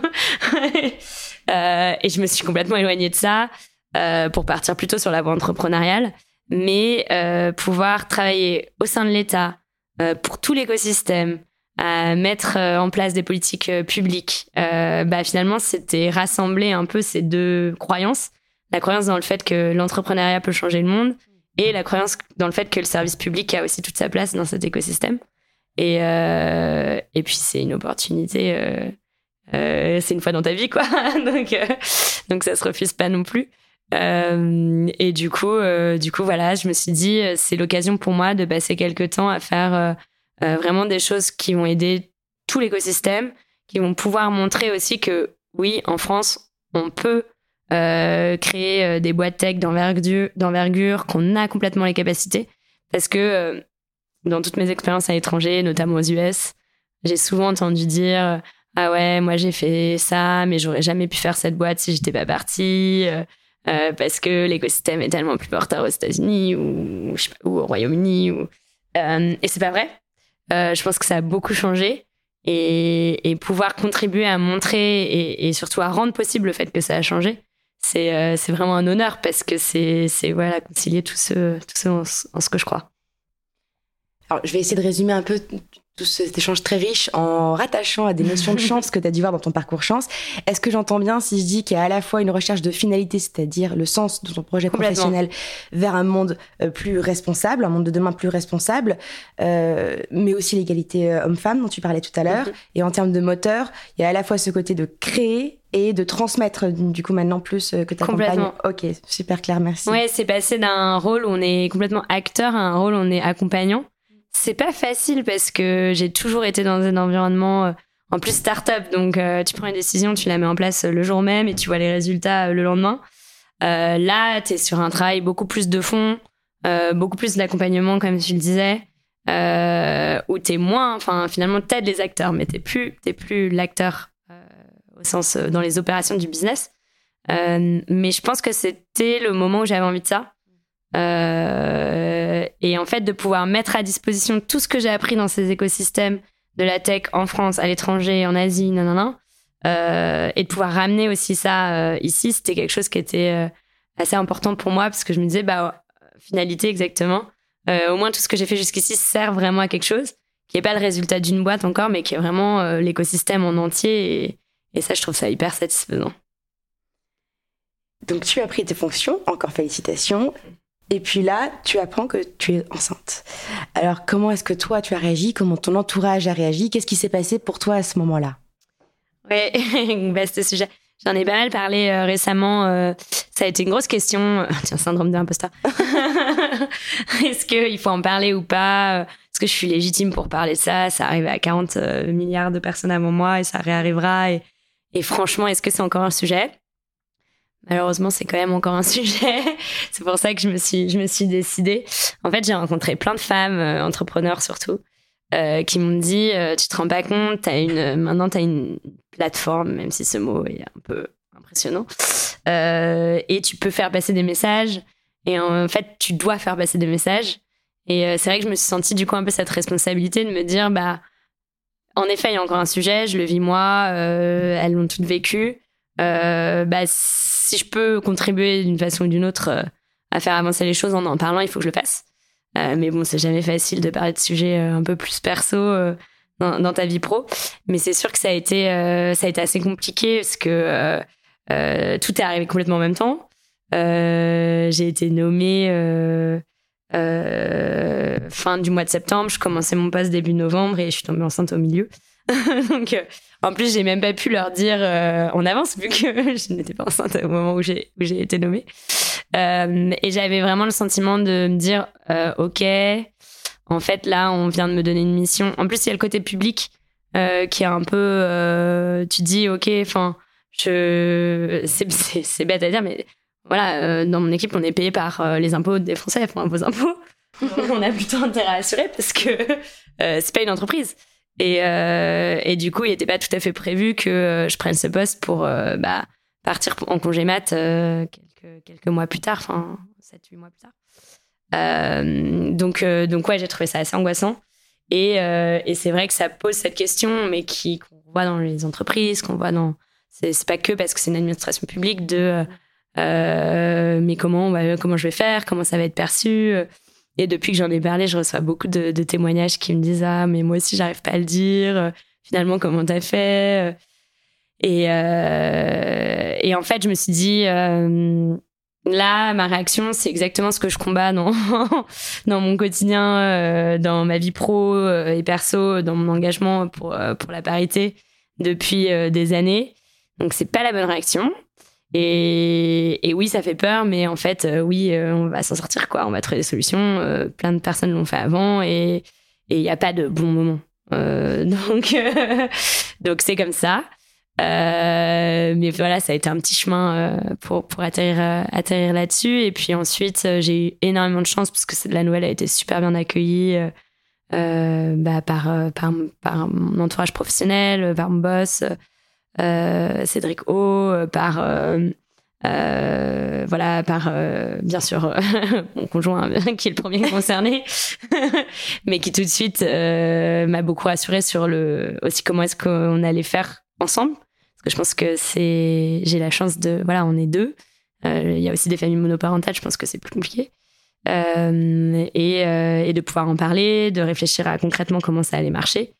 Euh, et je me suis complètement éloignée de ça euh, pour partir plutôt sur la voie entrepreneuriale. Mais euh, pouvoir travailler au sein de l'État, pour tout l'écosystème, à mettre en place des politiques publiques, bah finalement c'était rassembler un peu ces deux croyances, la croyance dans le fait que l'entrepreneuriat peut changer le monde et la croyance dans le fait que le service public a aussi toute sa place dans cet écosystème. Et, euh, et puis c'est une opportunité, euh, euh, c'est une fois dans ta vie quoi, donc euh, donc ça se refuse pas non plus. Euh, et du coup, du coup voilà, je me suis dit c'est l'occasion pour moi de passer quelques temps à faire vraiment des choses qui vont aider tout l'écosystème, qui vont pouvoir montrer aussi que oui, en France, on peut euh, créer euh, des boîtes tech d'envergure, qu'on a complètement les capacités. Parce que euh, dans toutes mes expériences à l'étranger, notamment aux US, j'ai souvent entendu dire ah ouais, moi j'ai fait ça, mais j'aurais jamais pu faire cette boîte si j'étais pas partie. Euh, parce que l'écosystème est tellement plus porteur aux États-Unis ou, ou, au Royaume-Uni. Ou... Euh, et c'est pas vrai. Euh, je pense que ça a beaucoup changé. Et, et pouvoir contribuer à montrer et, et, surtout à rendre possible le fait que ça a changé, euh, c'est vraiment un honneur parce que c'est voilà, concilier tout ce, tout ce en, ce que je crois. Alors, je vais essayer de résumer un peu tout cet échange très riche en rattachant à des notions de chance que tu as dû voir dans ton parcours chance. Est-ce que j'entends bien si je dis qu'il y a à la fois une recherche de finalité, c'est-à-dire le sens de ton projet professionnel vers un monde euh, plus responsable, un monde de demain plus responsable, euh, mais aussi l'égalité homme-femme dont tu parlais tout à l'heure. Mm-hmm. Et en termes de moteur, il y a à la fois ce côté de créer et de transmettre du coup maintenant plus euh, que ta campagne. Ok, super clair, merci. Ouais, c'est passé d'un rôle où on est complètement acteur à un rôle où on est accompagnant. C'est pas facile parce que j'ai toujours été dans un environnement euh, en plus start-up, donc euh, tu prends une décision, tu la mets en place le jour même et tu vois les résultats le lendemain. là, tu es sur un travail beaucoup plus de fond, beaucoup plus d'accompagnement comme tu le disais. où t'es moins, enfin finalement t'aides les acteurs, mais t'es plus, plus l'acteur au sens euh, dans les opérations du business. Euh, mais je pense que c'était le moment où j'avais envie de ça. Euh, et en fait, de pouvoir mettre à disposition tout ce que j'ai appris dans ces écosystèmes de la tech en France, à l'étranger, en Asie, nanana, euh, et de pouvoir ramener aussi ça euh, ici, c'était quelque chose qui était assez important pour moi parce que je me disais, bah, finalité exactement. au moins, tout ce que j'ai fait jusqu'ici sert vraiment à quelque chose, qui n'est pas le résultat d'une boîte encore, mais qui est vraiment l'écosystème en entier. Et ça, je trouve ça hyper satisfaisant. Donc tu as pris tes fonctions, encore félicitations. Et puis là, tu apprends que tu es enceinte. Alors comment est-ce que toi, tu as réagi? Comment ton entourage a réagi? Qu'est-ce qui s'est passé pour toi à ce moment-là? Oui, vaste sujet. J'en ai pas mal parlé euh, récemment. Euh, ça a été une grosse question. Tiens, syndrome d'imposteur. Est-ce qu'il faut en parler ou pas? Est-ce que je suis légitime pour parler de ça? Ça arrive à 40 euh, milliards de personnes avant moi et ça réarrivera. Et franchement, est-ce que c'est encore un sujet? Malheureusement, c'est quand même encore un sujet. c'est pour ça que je me suis, je me suis décidée. En fait, j'ai rencontré plein de femmes, euh, entrepreneurs surtout, euh, qui m'ont dit euh, Tu te rends pas compte, as une, maintenant tu as une plateforme, même si ce mot est un peu impressionnant, et tu peux faire passer des messages. Et en fait, tu dois faire passer des messages. Et c'est vrai que je me suis sentie du coup un peu cette responsabilité de me dire Bah en effet, il y a encore un sujet, je le vis moi, euh, elles l'ont toutes vécu. Euh, bah, si je peux contribuer d'une façon ou d'une autre euh, à faire avancer les choses en en parlant, il faut que je le fasse. mais bon, c'est jamais facile de parler de sujets un peu plus perso dans, ta vie pro. Mais c'est sûr que ça a été, ça a été assez compliqué parce que tout est arrivé complètement en même temps. J'ai été nommée euh, fin du mois de septembre, je commençais mon poste début novembre et je suis tombée enceinte au milieu. Donc, euh, en plus, j'ai même pas pu leur dire euh, en avance vu que je n'étais pas enceinte au moment où j'ai été nommée. Euh, et j'avais vraiment le sentiment de me dire, ok, en fait là, on vient de me donner une mission. En plus, il y a le côté public qui est un peu, tu dis, ok, enfin, c'est bête à dire, mais voilà, euh, dans mon équipe, on est payé par euh, les impôts des Français, enfin vos impôts. on a plutôt intérêt à assurer parce que euh, c'est pas une entreprise. Et, euh, et du coup, il n'était pas tout à fait prévu que je prenne ce poste pour bah, partir en congé mat quelques, quelques mois plus tard, enfin 7-8 mois plus tard. donc, donc ouais, j'ai trouvé ça assez angoissant. Et, et c'est vrai que ça pose cette question, mais qui qu'on voit dans les entreprises, qu'on voit dans... C'est pas que parce que c'est une administration publique de... Euh, mais comment, comment je vais faire, comment ça va être perçu. Et depuis que j'en ai parlé, je reçois beaucoup de, témoignages qui me disent ah mais moi aussi j'arrive pas à le dire. Finalement comment t'as fait Et et en fait je me suis dit là ma réaction c'est exactement ce que je combats dans dans mon quotidien, dans ma vie pro et perso, dans mon engagement pour pour la parité depuis des années. Donc c'est pas la bonne réaction. Et, oui, ça fait peur, mais en fait, euh, oui, euh, on va s'en sortir, quoi. On va trouver des solutions. Euh, plein de personnes l'ont fait avant et il n'y a pas de bon moment. donc, donc c'est comme ça. mais voilà, ça a été un petit chemin pour, pour atterrir, atterrir là-dessus. Et puis ensuite, j'ai eu énormément de chance parce que la nouvelle a été super bien accueillie bah, par, par, par mon entourage professionnel, par mon boss. Euh, Cédric O, euh, par euh, voilà, par bien sûr mon conjoint qui est le premier concerné, mais qui tout de suite m'a beaucoup rassuré sur le aussi comment est-ce qu'on allait faire ensemble, parce que je pense que c'est j'ai la chance de voilà, on est deux. Il y a aussi des familles monoparentales, je pense que c'est plus compliqué. et, et, de pouvoir en parler, de réfléchir à concrètement comment ça allait marcher.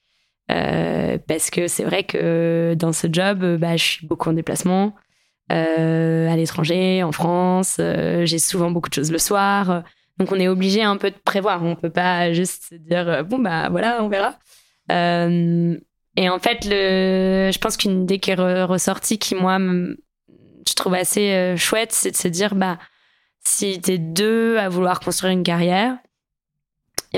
Euh, parce que c'est vrai que dans ce job, bah, je suis beaucoup en déplacement euh, à l'étranger, en France. Euh, j'ai souvent beaucoup de choses le soir. Donc on est obligé un peu de prévoir. On peut pas juste se dire bon bah voilà, on verra. et en fait, le, je pense qu'une idée qui est ressortie, qui moi je trouve assez chouette, c'est de se dire bah si t'es deux à vouloir construire une carrière,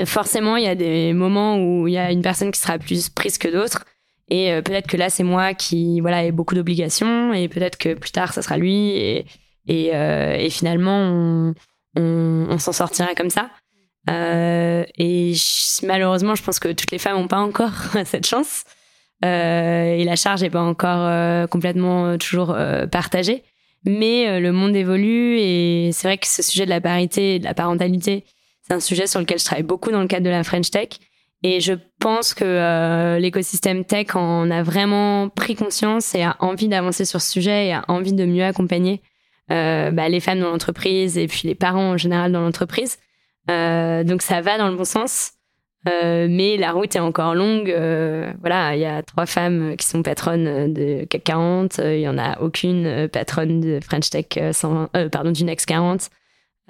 forcément, il y a des moments où il y a une personne qui sera plus prise que d'autres. Et euh, peut-être que là, c'est moi qui voilà ai beaucoup d'obligations, et peut-être que plus tard, ça sera lui. Et, euh, finalement, on, on, s'en sortira comme ça. Euh, et malheureusement, je pense que toutes les femmes n'ont pas encore cette chance. et la charge n'est pas encore complètement toujours partagée. Mais le monde évolue et c'est vrai que ce sujet de la parité et de la parentalité, c'est un sujet sur lequel je travaille beaucoup dans le cadre de la French Tech. Et je pense que euh, l'écosystème tech en a vraiment pris conscience et a envie d'avancer sur ce sujet et a envie de mieux accompagner euh, bah, les femmes dans l'entreprise et puis les parents en général dans l'entreprise. Euh, donc ça va dans le bon sens. mais la route est encore longue. voilà, il y a trois femmes qui sont patronnes de CAC 40. Il y en a aucune patronne de French Tech 120, pardon, du Next 40.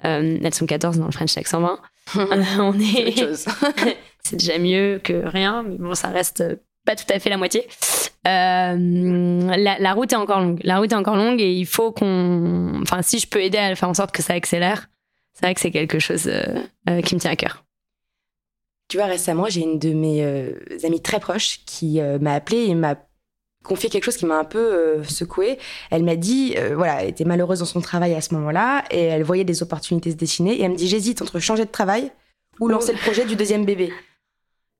elles sont 14 dans le French Tech 120. on est. c'est déjà mieux que rien, mais bon, ça reste pas tout à fait la moitié. Euh, la, route est encore longue. La route est encore longue et il faut qu'on. Enfin, si je peux aider à faire en sorte que ça accélère, c'est vrai que c'est quelque chose euh, euh, qui me tient à cœur. Tu vois, récemment, j'ai une de mes amies très proches qui m'a appelé et m'a confié quelque chose qui m'a un peu secouée. Elle m'a dit, voilà, elle était malheureuse dans son travail à ce moment-là et elle voyait des opportunités se dessiner et elle me dit, j'hésite entre changer de travail ou lancer le projet du deuxième bébé.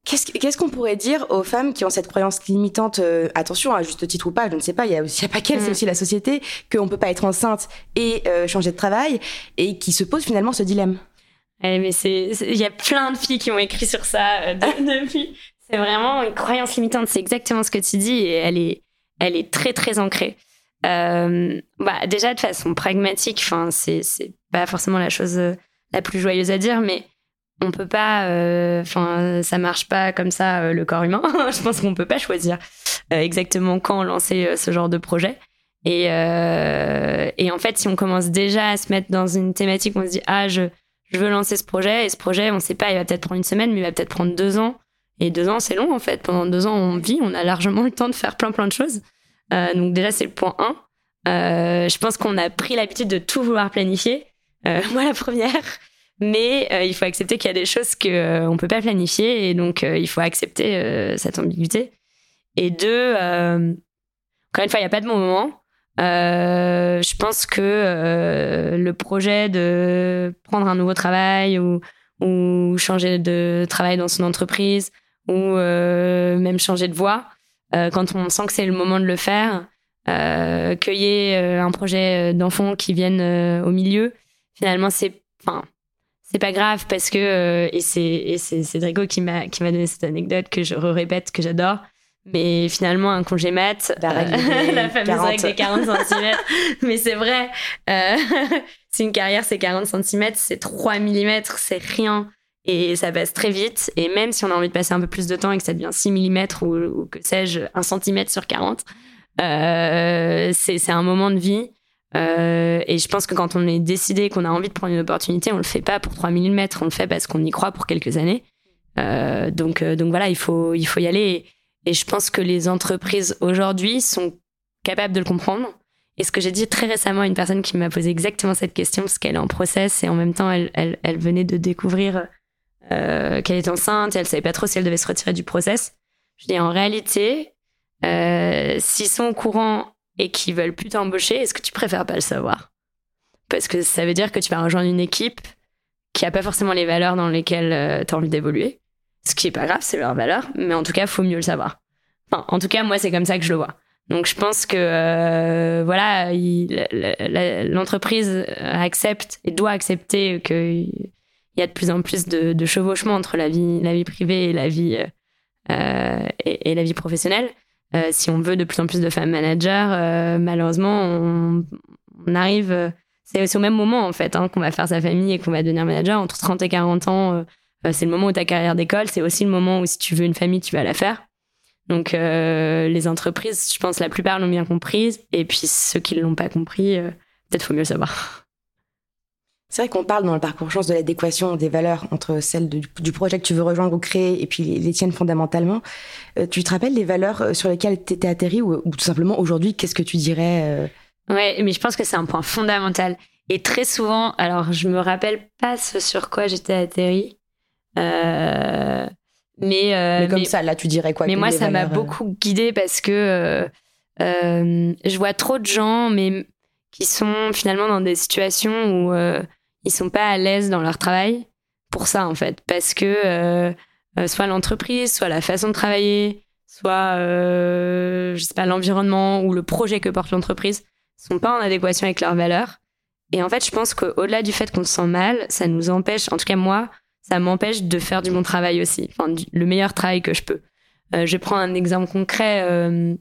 Qu'est-ce qu'on pourrait dire aux femmes qui ont cette croyance limitante, euh, attention, à juste titre ou pas, je ne sais pas, il y a, aussi, a pas qu'elle, c'est mm. aussi la société, qu'on peut pas être enceinte et euh, changer de travail, et qui se posent finalement ce dilemme eh, mais c'est, il y a plein de filles qui ont écrit sur ça euh, depuis. C'est vraiment une croyance limitante, c'est exactement ce que tu dis, et elle est, elle est très très ancrée. bah, déjà de façon pragmatique, enfin, c'est, pas forcément la chose la plus joyeuse à dire, mais on peut pas, euh, enfin, ça marche pas comme ça euh, le corps humain. je pense qu'on peut pas choisir euh, exactement quand lancer ce genre de projet. Et, et en fait, si on commence déjà à se mettre dans une thématique, on se dit ah je je veux lancer ce projet et ce projet, on sait pas, il va peut-être prendre une semaine, mais il va peut-être prendre deux ans. Et deux ans, c'est long en fait. Pendant deux ans, on vit, on a largement le temps de faire plein plein de choses. donc déjà, c'est le point 1. je pense qu'on a pris l'habitude de tout vouloir planifier. moi, la première. Mais euh, il faut accepter qu'il y a des choses qu'on euh, ne peut pas planifier et donc euh, il faut accepter cette ambiguïté. Et deux, encore une fois, il n'y a pas de bon moment. je pense que le projet de prendre un nouveau travail ou, ou changer de travail dans son entreprise ou même changer de voie, quand on sent que c'est le moment de le faire, y ait un projet d'enfant qui vienne au milieu, finalement, c'est, enfin, c'est pas grave parce que euh, et c'est et c'est Cédrico qui m'a qui m'a donné cette anecdote que je répète que j'adore mais finalement un congé mat la, euh, fameuse règle des 40 cm mais c'est vrai euh, si une carrière c'est 40 cm c'est 3 mm c'est rien et ça passe très vite. Et même si on a envie de passer un peu plus de temps et que ça devient 6 mm ou, que sais-je, 1 cm sur 40, euh, c'est un moment de vie. Euh, et je pense que quand on est décidé qu'on a envie de prendre une opportunité, on le fait pas pour 3 mm, on le fait parce qu'on y croit pour quelques années. Euh, donc, donc voilà, il faut, il faut y aller. Et je pense que les entreprises aujourd'hui sont capables de le comprendre. Et ce que j'ai dit très récemment à une personne qui m'a posé exactement cette question, parce qu'elle est en process et en même temps, elle, elle, elle venait de découvrir euh, qu'elle était enceinte et elle savait pas trop si elle devait se retirer du process. Je dis en réalité, euh, s'ils sont au courant et qu'ils veulent plus t'embaucher, est-ce que tu préfères pas le savoir? Parce que ça veut dire que tu vas rejoindre une équipe qui a pas forcément les valeurs dans lesquelles euh, tu as envie d'évoluer. Ce qui est pas grave, c'est leur valeur, mais en tout cas, faut mieux le savoir. En tout cas, moi, c'est comme ça que je le vois. Donc, je pense que voilà, l'entreprise accepte et doit accepter que il y a de plus en plus de, de chevauchement entre la vie, la vie privée et la vie, euh, et, et, la vie professionnelle. Euh, si on veut de plus en plus de femmes managers, euh, malheureusement, on, on arrive. C'est au même moment en fait hein, qu'on va faire sa famille et qu'on va devenir manager. Entre 30 et 40 ans, euh, c'est le moment où ta carrière d'école. C'est aussi le moment où si tu veux une famille, tu vas la faire. Donc euh, les entreprises, je pense la plupart l'ont bien comprise. Et puis ceux qui ne l'ont pas compris, peut-être faut mieux savoir. C'est vrai qu'on parle dans le parcours chance de l'adéquation des valeurs entre celles du projet que tu veux rejoindre ou créer et puis les, tiennes fondamentalement. Euh, tu te rappelles les valeurs euh, sur lesquelles tu étais atterri ou, tout simplement aujourd'hui, qu'est-ce que tu dirais euh? Ouais, mais je pense que c'est un point fondamental. Et très souvent, alors je me rappelle pas ce sur quoi j'étais atterri. mais, mais comme ça, là, tu dirais quoi Mais moi, ça m'a beaucoup guidée parce que je vois trop de gens, mais qui sont finalement dans des situations où ils sont pas à l'aise dans leur travail pour ça en fait. Parce que euh, euh, soit l'entreprise soit la façon de travailler soit euh, je sais pas l'environnement ou le projet que porte l'entreprise sont pas en adéquation avec leurs valeurs. Et en fait je pense qu'au-delà du fait qu'on se sent mal ça nous empêche en tout cas moi ça m'empêche de faire du bon travail aussi enfin le meilleur travail que je peux. Euh, je prends un exemple concret euh,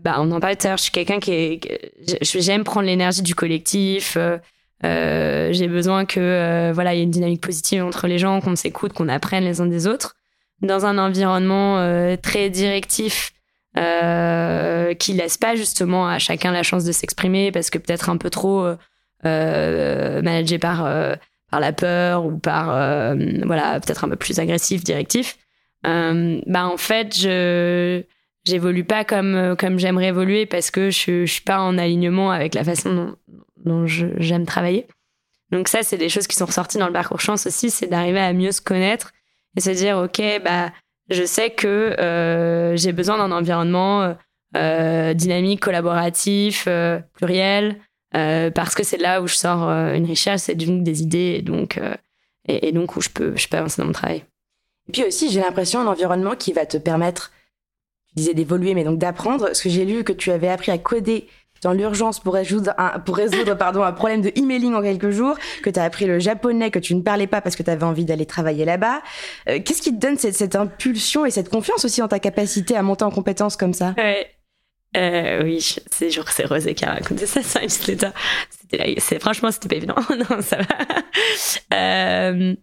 bah, on en parlait tout à je suis quelqu'un qui est, j'aime prendre l'énergie du collectif, euh, j'ai besoin que euh, voilà, il y ait une dynamique positive entre les gens, qu'on s'écoute, qu'on apprenne les uns des autres. Dans un environnement euh, très directif, qui laisse pas justement à chacun la chance de s'exprimer, parce que peut-être un peu trop managé par par la peur ou par voilà peut-être un peu plus agressif, directif. bah en fait, je j'évolue pas comme comme j'aimerais évoluer parce que je, je suis pas en alignement avec la façon dont, dont j'aime travailler. Donc ça, c'est des choses qui sont ressorties dans le parcours chance aussi, c'est d'arriver à mieux se connaître et se dire, ok, bah, je sais que euh, j'ai besoin d'un environnement euh, dynamique, collaboratif, euh, pluriel, parce que c'est là où je sors une richesse et donc des idées, et donc, et, et, donc où je peux, je peux avancer dans mon travail. Et puis aussi, j'ai l'impression un environnement qui va te permettre, tu disais d'évoluer, mais donc d'apprendre. Ce que j'ai lu que tu avais appris à coder dans l'urgence pour résoudre, un, problème de emailing en quelques jours, que tu as appris le japonais, que tu ne parlais pas parce que tu avais envie d'aller travailler là-bas. Euh, qu'est-ce qui te donne cette, impulsion et cette confiance aussi en ta capacité à monter en compétence comme ça? Ouais. Euh, oui, c'est genre c'est Rosé qui a raconté ça c'est franchement c'était pas évident. non, ça va. Euh,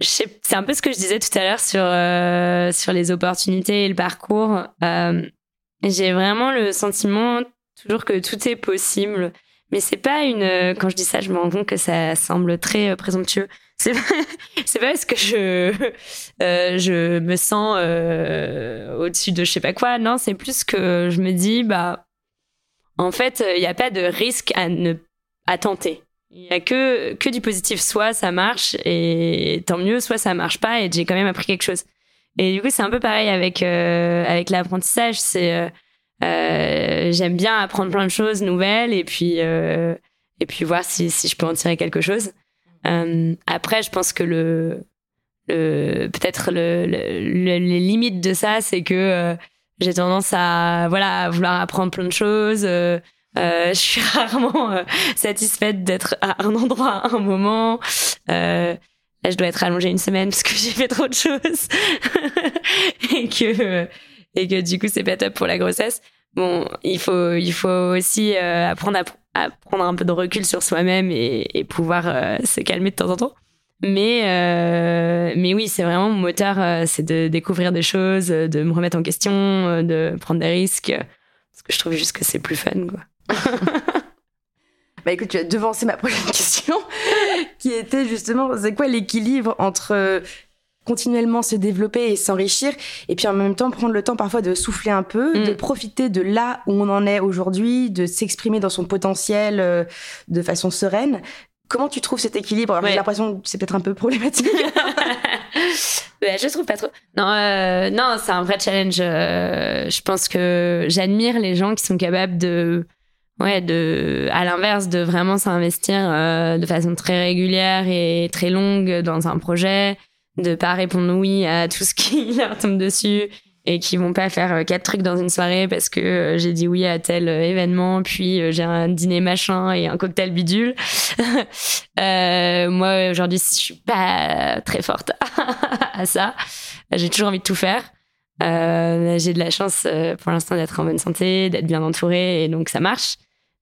c'est un peu ce que je disais tout à l'heure sur les opportunités et le parcours. J'ai vraiment le sentiment toujours que tout est possible. Mais c'est pas une. Euh, quand je dis ça, je me rends compte que ça semble très euh, présomptueux. C'est pas, c'est pas parce que je euh, je me sens au-dessus de je sais pas quoi. Non, c'est plus que je me dis bah en fait il n'y a pas de risque à ne à tenter. Il y a que que du positif. Soit ça marche et tant mieux, soit ça marche pas et j'ai quand même appris quelque chose. Et du coup c'est un peu pareil avec avec l'apprentissage. C'est j'aime bien apprendre plein de choses nouvelles et puis euh, et puis voir si, si je peux en tirer quelque chose. Euh, après, je pense que le, le peut-être le, le, les limites de ça, c'est que euh, j'ai tendance à voilà à vouloir apprendre plein de choses. Euh, je suis rarement satisfaite d'être à un endroit à un moment. là, je dois être allongée une semaine parce que j'ai fait trop de choses et que et que du coup c'est pas top pour la grossesse. Bon, il faut il faut aussi euh, apprendre à, prendre un peu de recul sur soi-même et, pouvoir euh, se calmer de temps en temps. Mais, euh, mais oui, c'est vraiment mon moteur, c'est de découvrir des choses, de me remettre en question, de prendre des risques. Parce que je trouve juste que c'est plus fun, quoi. bah écoute, tu as devancé ma prochaine question, qui était justement, c'est quoi l'équilibre entre continuellement se développer et s'enrichir, et puis en même temps prendre le temps parfois de souffler un peu, mm. de profiter de là où on en est aujourd'hui, de s'exprimer dans son potentiel de façon sereine, Comment tu trouves cet équilibre? J'ai l'impression que c'est peut-être un peu problématique. je trouve pas trop. Non, euh, non, c'est un vrai challenge. Euh, je pense que j'admire les gens qui sont capables de, ouais, de, à l'inverse, de vraiment s'investir euh, de façon très régulière et très longue dans un projet, de pas répondre oui à tout ce qui leur tombe dessus et qui vont pas faire euh, quatre trucs dans une soirée parce que euh, j'ai dit oui à tel euh, événement, puis j'ai un dîner machin et un cocktail bidule. euh, moi aujourd'hui, je suis pas très forte à ça. J'ai toujours envie de tout faire. Euh, j'ai de la chance pour l'instant d'être en bonne santé, d'être bien entourée et donc ça marche.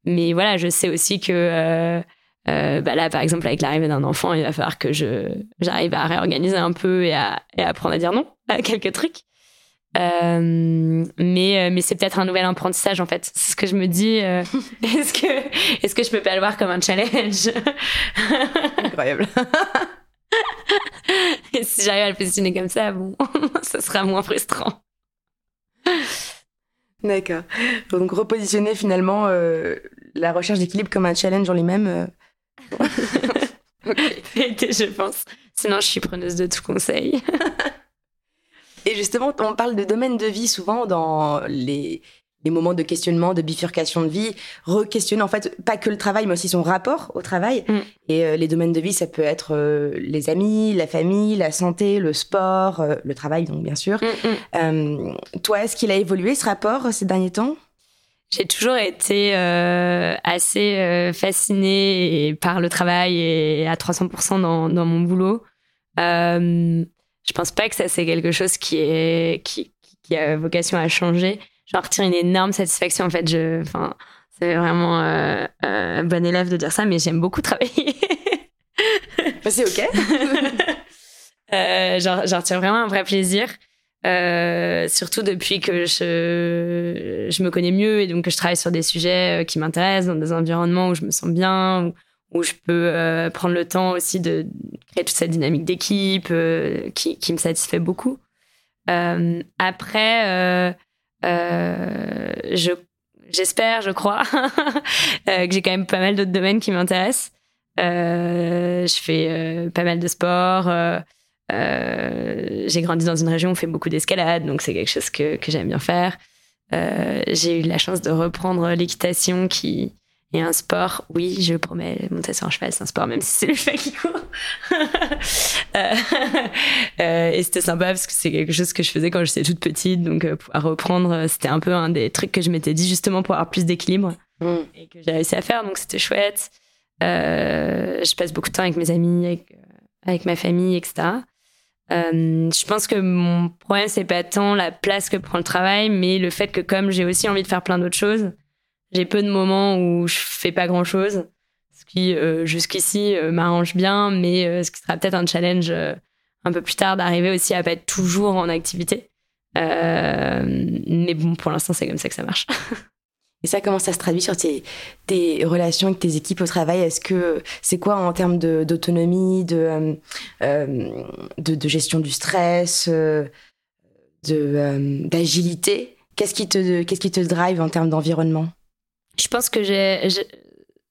Mais voilà, je sais aussi que euh, bah là, par exemple, avec l'arrivée d'un enfant, il va falloir que je j'arrive à réorganiser un peu et à, et à apprendre à dire non à quelques trucs. Euh, mais euh, mais c'est peut-être un nouvel apprentissage en fait. C'est ce que je me dis. Euh, est-ce que est-ce que je peux pas le voir comme un challenge? Incroyable. Et si j'arrive à le positionner comme ça, bon, ça sera moins frustrant. D'accord. Donc repositionner finalement la recherche d'équilibre comme un challenge en lui-même. je pense. Sinon, je suis preneuse de tout conseil. Et justement, on parle de domaine de vie souvent dans les, les moments de questionnement, de bifurcation de vie, re-questionner en fait pas que le travail, mais aussi son rapport au travail. Mm. Et euh, les domaines de vie, ça peut être euh, les amis, la famille, la santé, le sport, euh, le travail, donc bien sûr. Mm, mm. toi, est-ce qu'il a évolué ce rapport ces derniers temps? J'ai toujours été assez fascinée par le travail et à 300% dans, dans mon boulot je pense pas que ça c'est quelque chose qui est qui, qui a vocation à changer. J'en retire une énorme satisfaction en fait. Je, enfin, c'est vraiment euh, euh, bon élève de dire ça, mais j'aime beaucoup travailler. bah, c'est ok. euh, j'en, retire vraiment un vrai plaisir. Euh, surtout depuis que je, me connais mieux et donc que je travaille sur des sujets euh, qui m'intéressent, dans des environnements où je me sens bien, où je peux euh, prendre le temps aussi de créer toute cette dynamique d'équipe qui, me satisfait beaucoup. Après, je j'espère, je crois, que j'ai quand même pas mal d'autres domaines qui m'intéressent. je fais pas mal de sport. J'ai grandi dans une région où on fait beaucoup d'escalade, donc c'est quelque chose que, que j'aime bien faire. j'ai eu la chance de reprendre l'équitation qui, et un sport, oui, je promets, monter sur un cheval, c'est un sport, même si c'est le cheval qui court. Euh, euh, et c'était sympa parce que c'est quelque chose que je faisais quand j'étais toute petite. Donc, euh, pouvoir reprendre, c'était un peu un des trucs que je m'étais dit justement pour avoir plus d'équilibre mm. et que j'ai réussi à faire. Donc, c'était chouette. je passe beaucoup de temps avec mes amis, avec, avec ma famille, etc. je pense que mon problème, c'est pas tant la place que prend le travail, mais le fait que comme j'ai aussi envie de faire plein d'autres choses, j'ai peu de moments où je fais pas grand chose, ce qui euh, jusqu'ici euh, m'arrange bien, mais euh, ce qui sera peut-être un challenge un peu plus tard d'arriver aussi à pas être toujours en activité. mais bon, pour l'instant, c'est comme ça que ça marche. Et ça, comment ça se traduit sur tes, relations avec tes équipes au travail? Est-ce que c'est quoi en termes d'autonomie, de, de, de, gestion du stress, d'agilité? Qu'est-ce qui, te, drive en termes d'environnement? Je pense que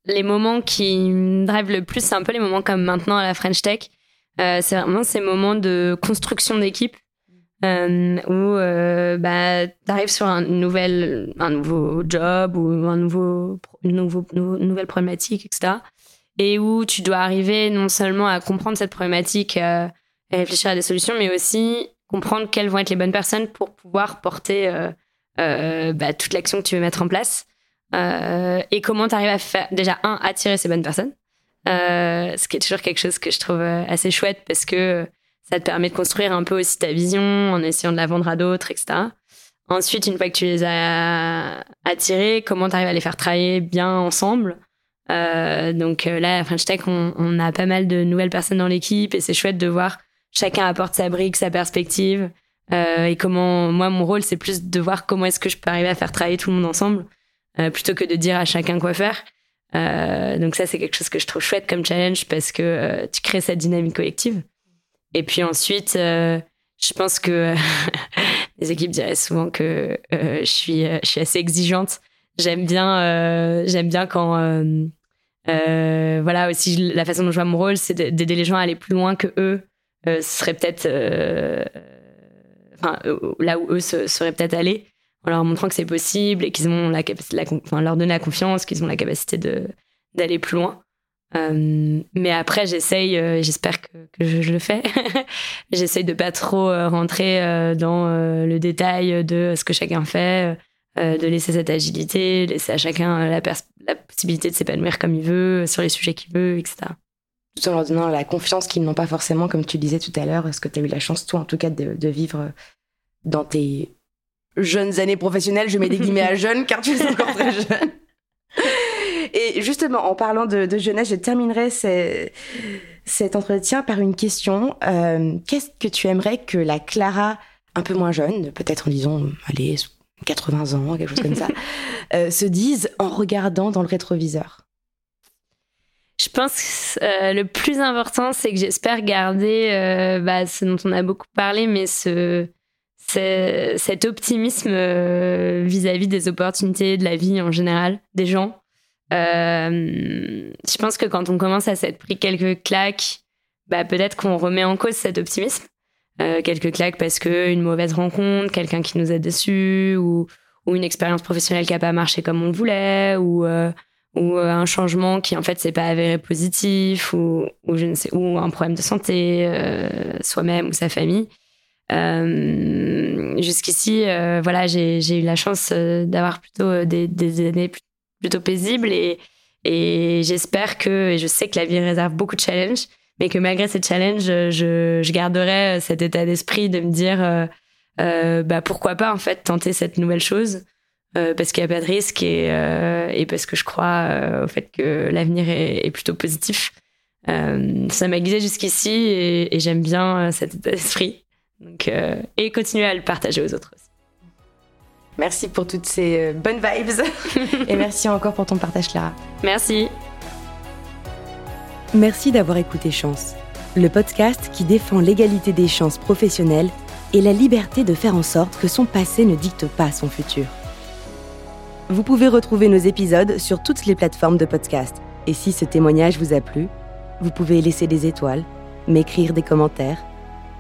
les moments qui me drivent le plus, c'est un peu les moments comme maintenant à la French Tech. Euh, c'est vraiment ces moments de construction d'équipe euh, où euh, bah, tu arrives sur un, nouvel, un nouveau job ou un nouveau, nouveau, nouvelle problématique, etc. Et où tu dois arriver non seulement à comprendre cette problématique euh, et réfléchir à des solutions, mais aussi comprendre quelles vont être les bonnes personnes pour pouvoir porter euh, euh, bah, toute l'action que tu veux mettre en place. Et comment tu arrives à faire déjà un attirer ces bonnes personnes ce qui est toujours quelque chose que je trouve assez chouette parce que ça te permet de construire un peu aussi ta vision en essayant de la vendre à d'autres etc ensuite une fois que tu les as attirés comment tu arrives à les faire travailler bien ensemble? Donc là, à French Tech, on, on, a pas mal de nouvelles personnes dans l'équipe et c'est chouette de voir chacun apporte sa brique, sa perspective. et comment, moi, mon rôle, c'est plus de voir comment est-ce que je peux arriver à faire travailler tout le monde ensemble, plutôt que de dire à chacun quoi faire. donc ça, c'est quelque chose que je trouve chouette comme challenge parce que tu crées cette dynamique collective. Et puis ensuite, je pense que les équipes diraient souvent que euh, je suis euh, je suis assez exigeante. J'aime bien euh, bien quand voilà aussi la façon dont je vois mon rôle, c'est d'aider les gens à aller plus loin que eux. ce serait peut-être enfin là où eux seraient peut-être allés en leur montrant que c'est possible et qu'ils ont la capacité, enfin leur donner la confiance, qu'ils ont la capacité d'aller plus loin. Euh, mais après, j'essaye, euh, j'espère que, que je, le fais, j'essaye de pas trop euh, rentrer dans le détail de ce que chacun fait, de laisser cette agilité, laisser à chacun la, la possibilité de s'épanouir comme il veut, sur les sujets qu'il veut, etc. Tout en leur donnant la confiance qu'ils n'ont pas forcément, comme tu disais tout à l'heure, est-ce que tu as eu la chance, toi en tout cas, de, de vivre dans tes jeunes années professionnelles, je mets des guillemets à jeunes, car tu es encore très jeune et justement, en parlant de, jeunesse, je terminerai cet entretien par une question. Euh, qu'est-ce que tu aimerais que la Clara, un peu moins jeune, peut-être en disant, allez, 80 ans, quelque chose comme ça, euh, se dise en regardant dans le rétroviseur? Je pense que euh, le plus important, c'est que j'espère garder bah, ce dont on a beaucoup parlé, mais ce, cet optimisme vis-à-vis -vis des opportunités de la vie en général, des gens. Euh, je pense que quand on commence à s'être pris quelques claques, bah peut-être qu'on remet en cause cet optimisme. Euh, quelques claques parce que une mauvaise rencontre, quelqu'un qui nous a déçus ou, une expérience professionnelle qui a pas marché comme on le voulait ou euh, euh, un changement qui en fait s'est pas avéré positif ou, ou je ne sais ou un problème de santé euh, soi-même ou sa famille. Jusqu'ici, voilà, j'ai eu la chance d'avoir plutôt des, des années plutôt paisible et, et j'espère que, et je sais que la vie réserve beaucoup de challenges, mais que malgré ces challenges, je, je garderai cet état d'esprit de me dire, euh, euh, bah pourquoi pas en fait tenter cette nouvelle chose, euh, parce qu'il n'y a pas de risque et, euh, et parce que je crois euh, au fait que l'avenir est, est, plutôt positif. Euh, ça m'a guidé jusqu'ici et, et j'aime bien cet état d'esprit. Donc, et continuer à le partager aux autres aussi. Merci pour toutes ces euh, bonnes vibes. Et merci encore pour ton partage, Clara. Merci. Merci d'avoir écouté Chance, le podcast qui défend l'égalité des chances professionnelles et la liberté de faire en sorte que son passé ne dicte pas son futur. Vous pouvez retrouver nos épisodes sur toutes les plateformes de podcast. Et si ce témoignage vous a plu, vous pouvez laisser des étoiles, m'écrire des commentaires